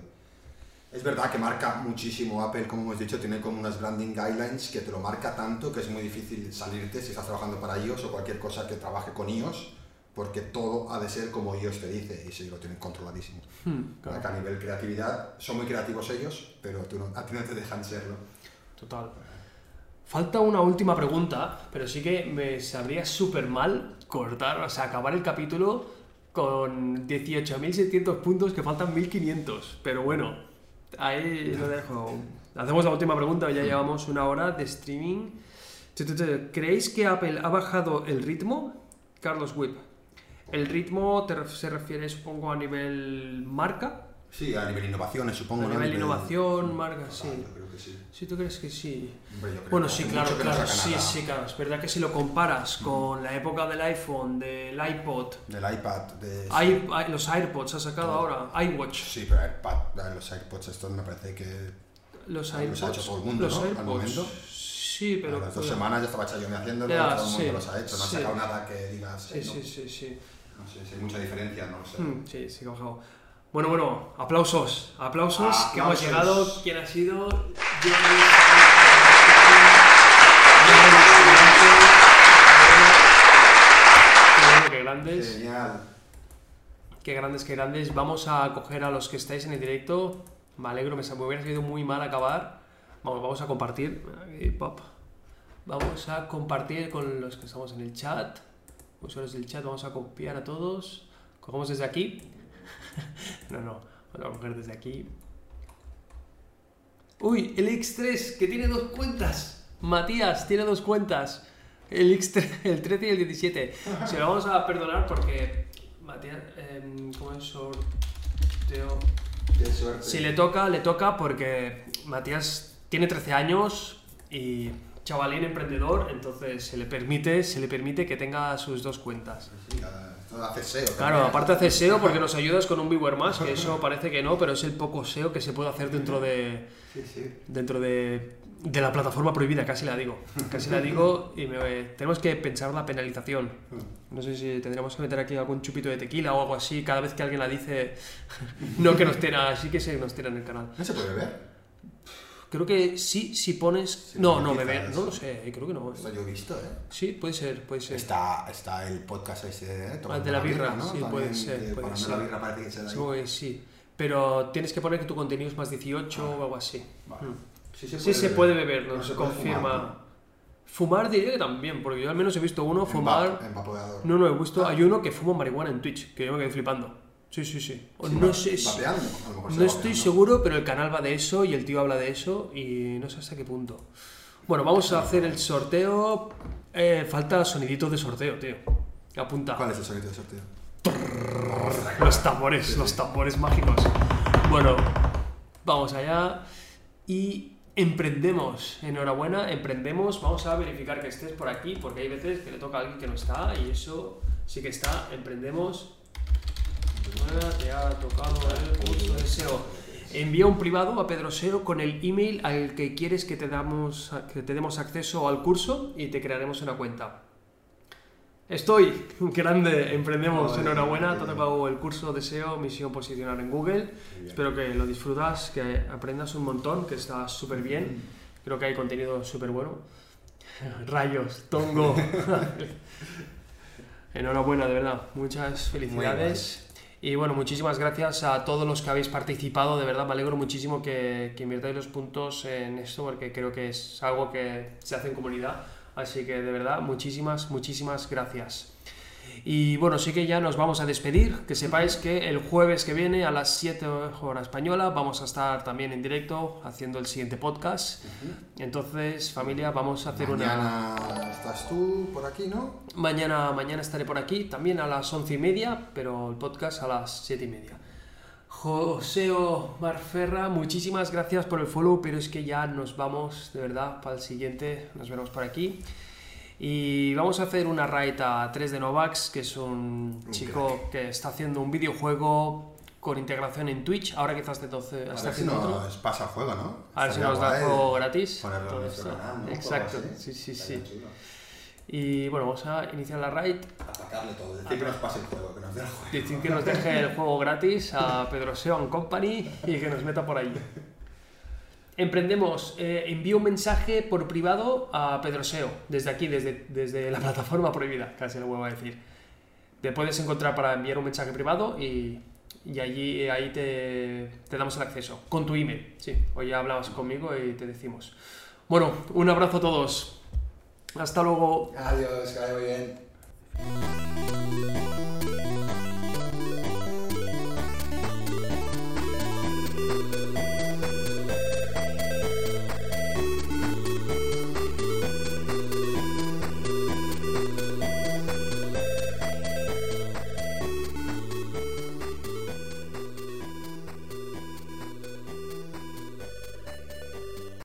B: Es verdad que marca muchísimo Apple, como hemos dicho, tiene como unas branding guidelines que te lo marca tanto que es muy difícil salirte si estás trabajando para iOS o cualquier cosa que trabaje con iOS, porque todo ha de ser como iOS te dice y sí, lo tienen controladísimo.
A: Hmm, claro.
B: A nivel creatividad son muy creativos ellos, pero tú no- a ti no te dejan serlo.
A: Total. Falta una última pregunta, pero sí que me sabría súper mal cortar, o sea, acabar el capítulo con 18.600 puntos que faltan 1.500. Pero bueno, ahí lo dejo. Hacemos la última pregunta, ya llevamos una hora de streaming. ¿Creéis que Apple ha bajado el ritmo? Carlos Whip. El ritmo te se refiere, supongo, a nivel marca.
B: Sí, a nivel innovaciones, supongo.
A: A
B: ¿no?
A: nivel innovación, marca,
B: Ah,
A: sí.
B: yo creo que sí.
A: ¿Sí tú crees que sí?
B: Hombre, yo creo
A: Bueno,
B: que
A: sí, claro,
B: no
A: claro, sí,
B: nada
A: sí, claro. Es verdad que si lo comparas con la época del iPhone, del iPod,
B: Del iPad, de...
A: i- i- los AirPods ha sacado ahora, iWatch,
B: Sí, pero iPad, los AirPods estos me parece que
A: los
B: Ah, los ha
A: AirPods,
B: hecho todo el mundo,
A: los
B: ¿no? Al
A: AirPods,
B: momento.
A: sí, pero
B: a las dos semanas ya estaba Chayomi haciéndolo,
A: Ya,
B: todo el mundo
A: sí,
B: los ha hecho, no ha
A: sí.
B: sacado nada que digas,
A: sí,
B: no,
A: sí, sí, sí.
B: no sé si hay mucha diferencia, no lo sé.
A: Hmm, sí, sí que ha bajado. Bueno, bueno, aplausos, aplausos, que hemos llegado. ¿Quién ha sido? Yo Qué grandes.
B: Genial.
A: Qué grandes, qué grandes. Vamos a coger a los que estáis en el directo. Me alegro, me, hubiera sido muy mal acabar. Vamos, vamos a compartir. Vamos a compartir con los que estamos en el chat. Usuarios del chat, vamos a copiar a todos. Cogemos desde aquí. (laughs) no, no, vamos a coger desde aquí. Uy, el X3, que tiene dos cuentas. Matías, tiene dos cuentas. El X3, (laughs) el 13 y el 17. Se lo vamos a perdonar porque Matías, em, ¿cómo es? Sorteo. Si le toca, le toca porque Matías tiene 13 años y chavalín emprendedor, entonces se le permite, se le permite que tenga sus dos cuentas.
B: Sí, hace SEO.
A: Claro, aparte hace SEO porque nos ayudas con un viewer más, que eso parece que no, pero es el poco SEO que se puede hacer dentro de
B: Sí, sí.
A: dentro de, de la plataforma prohibida, casi la digo. Casi la digo y me- tenemos que pensar la penalización. No sé si tendríamos que meter aquí algún chupito de tequila o algo así cada vez que alguien la dice. (laughs) No que nos tiene, así que se nos tira en el canal.
B: ¿No se puede ver?
A: Creo que sí, si pones.
B: Sí,
A: no, no, beber, no lo sé, creo que no.
B: Esto yo he visto, ¿eh?
A: Sí, puede ser, puede ser.
B: Está, está el podcast ese, ¿eh?
A: De la birra,
B: ¿no?
A: sí,
B: También,
A: puede ser,
B: de
A: puede ser.
B: la birra parece que se da ahí.
A: Sí. Pero tienes que poner que tu contenido es más 18 o algo así.
B: Vale.
A: Mm.
B: Sí se
A: Sí se puede beber,
B: No
A: nos
B: se puede
A: confirma.
B: fumar,
A: Fumar diría que también, porque yo al menos he visto uno
B: ¿no?
A: fumar.
B: En vaporeador.
A: No, no, he visto,
B: Ah.
A: hay uno que fuma marihuana en Twitch, que yo me quedé flipando. Sí, sí, sí. O
B: Sí,
A: no
B: va-
A: sé si-
B: Vapeando, a lo mejor se
A: No estoy
B: vapeando.
A: seguro, pero el canal va de eso y el tío habla de eso y no sé hasta qué punto. Bueno, vamos a hacer el sorteo. Eh, falta sonidito de sorteo, tío. Apunta.
B: ¿Cuál es el sonido de sorteo?
A: Los tambores, los tambores mágicos. Bueno, vamos allá y emprendemos. Enhorabuena, emprendemos. Vamos a verificar que estés por aquí porque hay veces que le toca a alguien que no está y eso sí que está. Emprendemos. Te ha tocado el curso de SEO. Envía un privado a Pedro SEO con el email al que quieres que te, damos, que te demos acceso al curso y te crearemos una cuenta. Estoy, (laughs) grande, emprendemos, enhorabuena, te ha tocado el curso de SEO, misión posicionar en Google. Espero que lo disfrutas, que aprendas un montón, que está súper bien. Creo que hay contenido súper bueno. (laughs) Rayos, tongo. (laughs) enhorabuena, de verdad. Muchas felicidades. Y bueno, muchísimas gracias a todos los que habéis participado. De verdad, me alegro muchísimo que, que invirtáis los puntos en esto porque creo que es algo que se hace en comunidad. Así que de verdad, muchísimas, muchísimas gracias. Y bueno, sí que ya nos vamos a despedir. Que sepáis que el jueves que viene a las 7 horas española vamos a estar también en directo haciendo el siguiente podcast. Entonces, familia, vamos a hacer una...
B: Mañana estás tú por aquí, ¿no?
A: Mañana, mañana estaré por aquí, también a las once y media, pero el podcast a las siete y media. Joseo Marferra, muchísimas gracias por el follow, pero es que ya nos vamos, de verdad, para el siguiente, nos veremos por aquí. Y vamos a hacer una raid a 3 de Novax, que es un chico que está haciendo un videojuego con integración en Twitch. Ahora quizás te doce-
B: A ver si
A: otro.
B: nos pasa fuego, ¿no?
A: A ver si nos da
B: guay
A: juego gratis.
B: Ponerlo en canal, ¿no?
A: Exacto, sí, sí, sí. Y bueno, vamos a iniciar la raid.
B: Atacarle todo, decir que nos pase el juego, que nos dé el juego.
A: Decir que nos deje el juego gratis a Pedro Seo and Company y que nos meta por ahí. Emprendemos, eh, envío un mensaje por privado a Pedro Seo, desde aquí, desde, desde la (laughs) plataforma prohibida, casi lo vuelvo a decir. Te puedes encontrar para enviar un mensaje privado y, y allí ahí te, te damos el acceso, con tu email, sí. Hoy ya hablabas conmigo y te decimos. Bueno, un abrazo a todos. Hasta luego.
B: Adiós, que bien.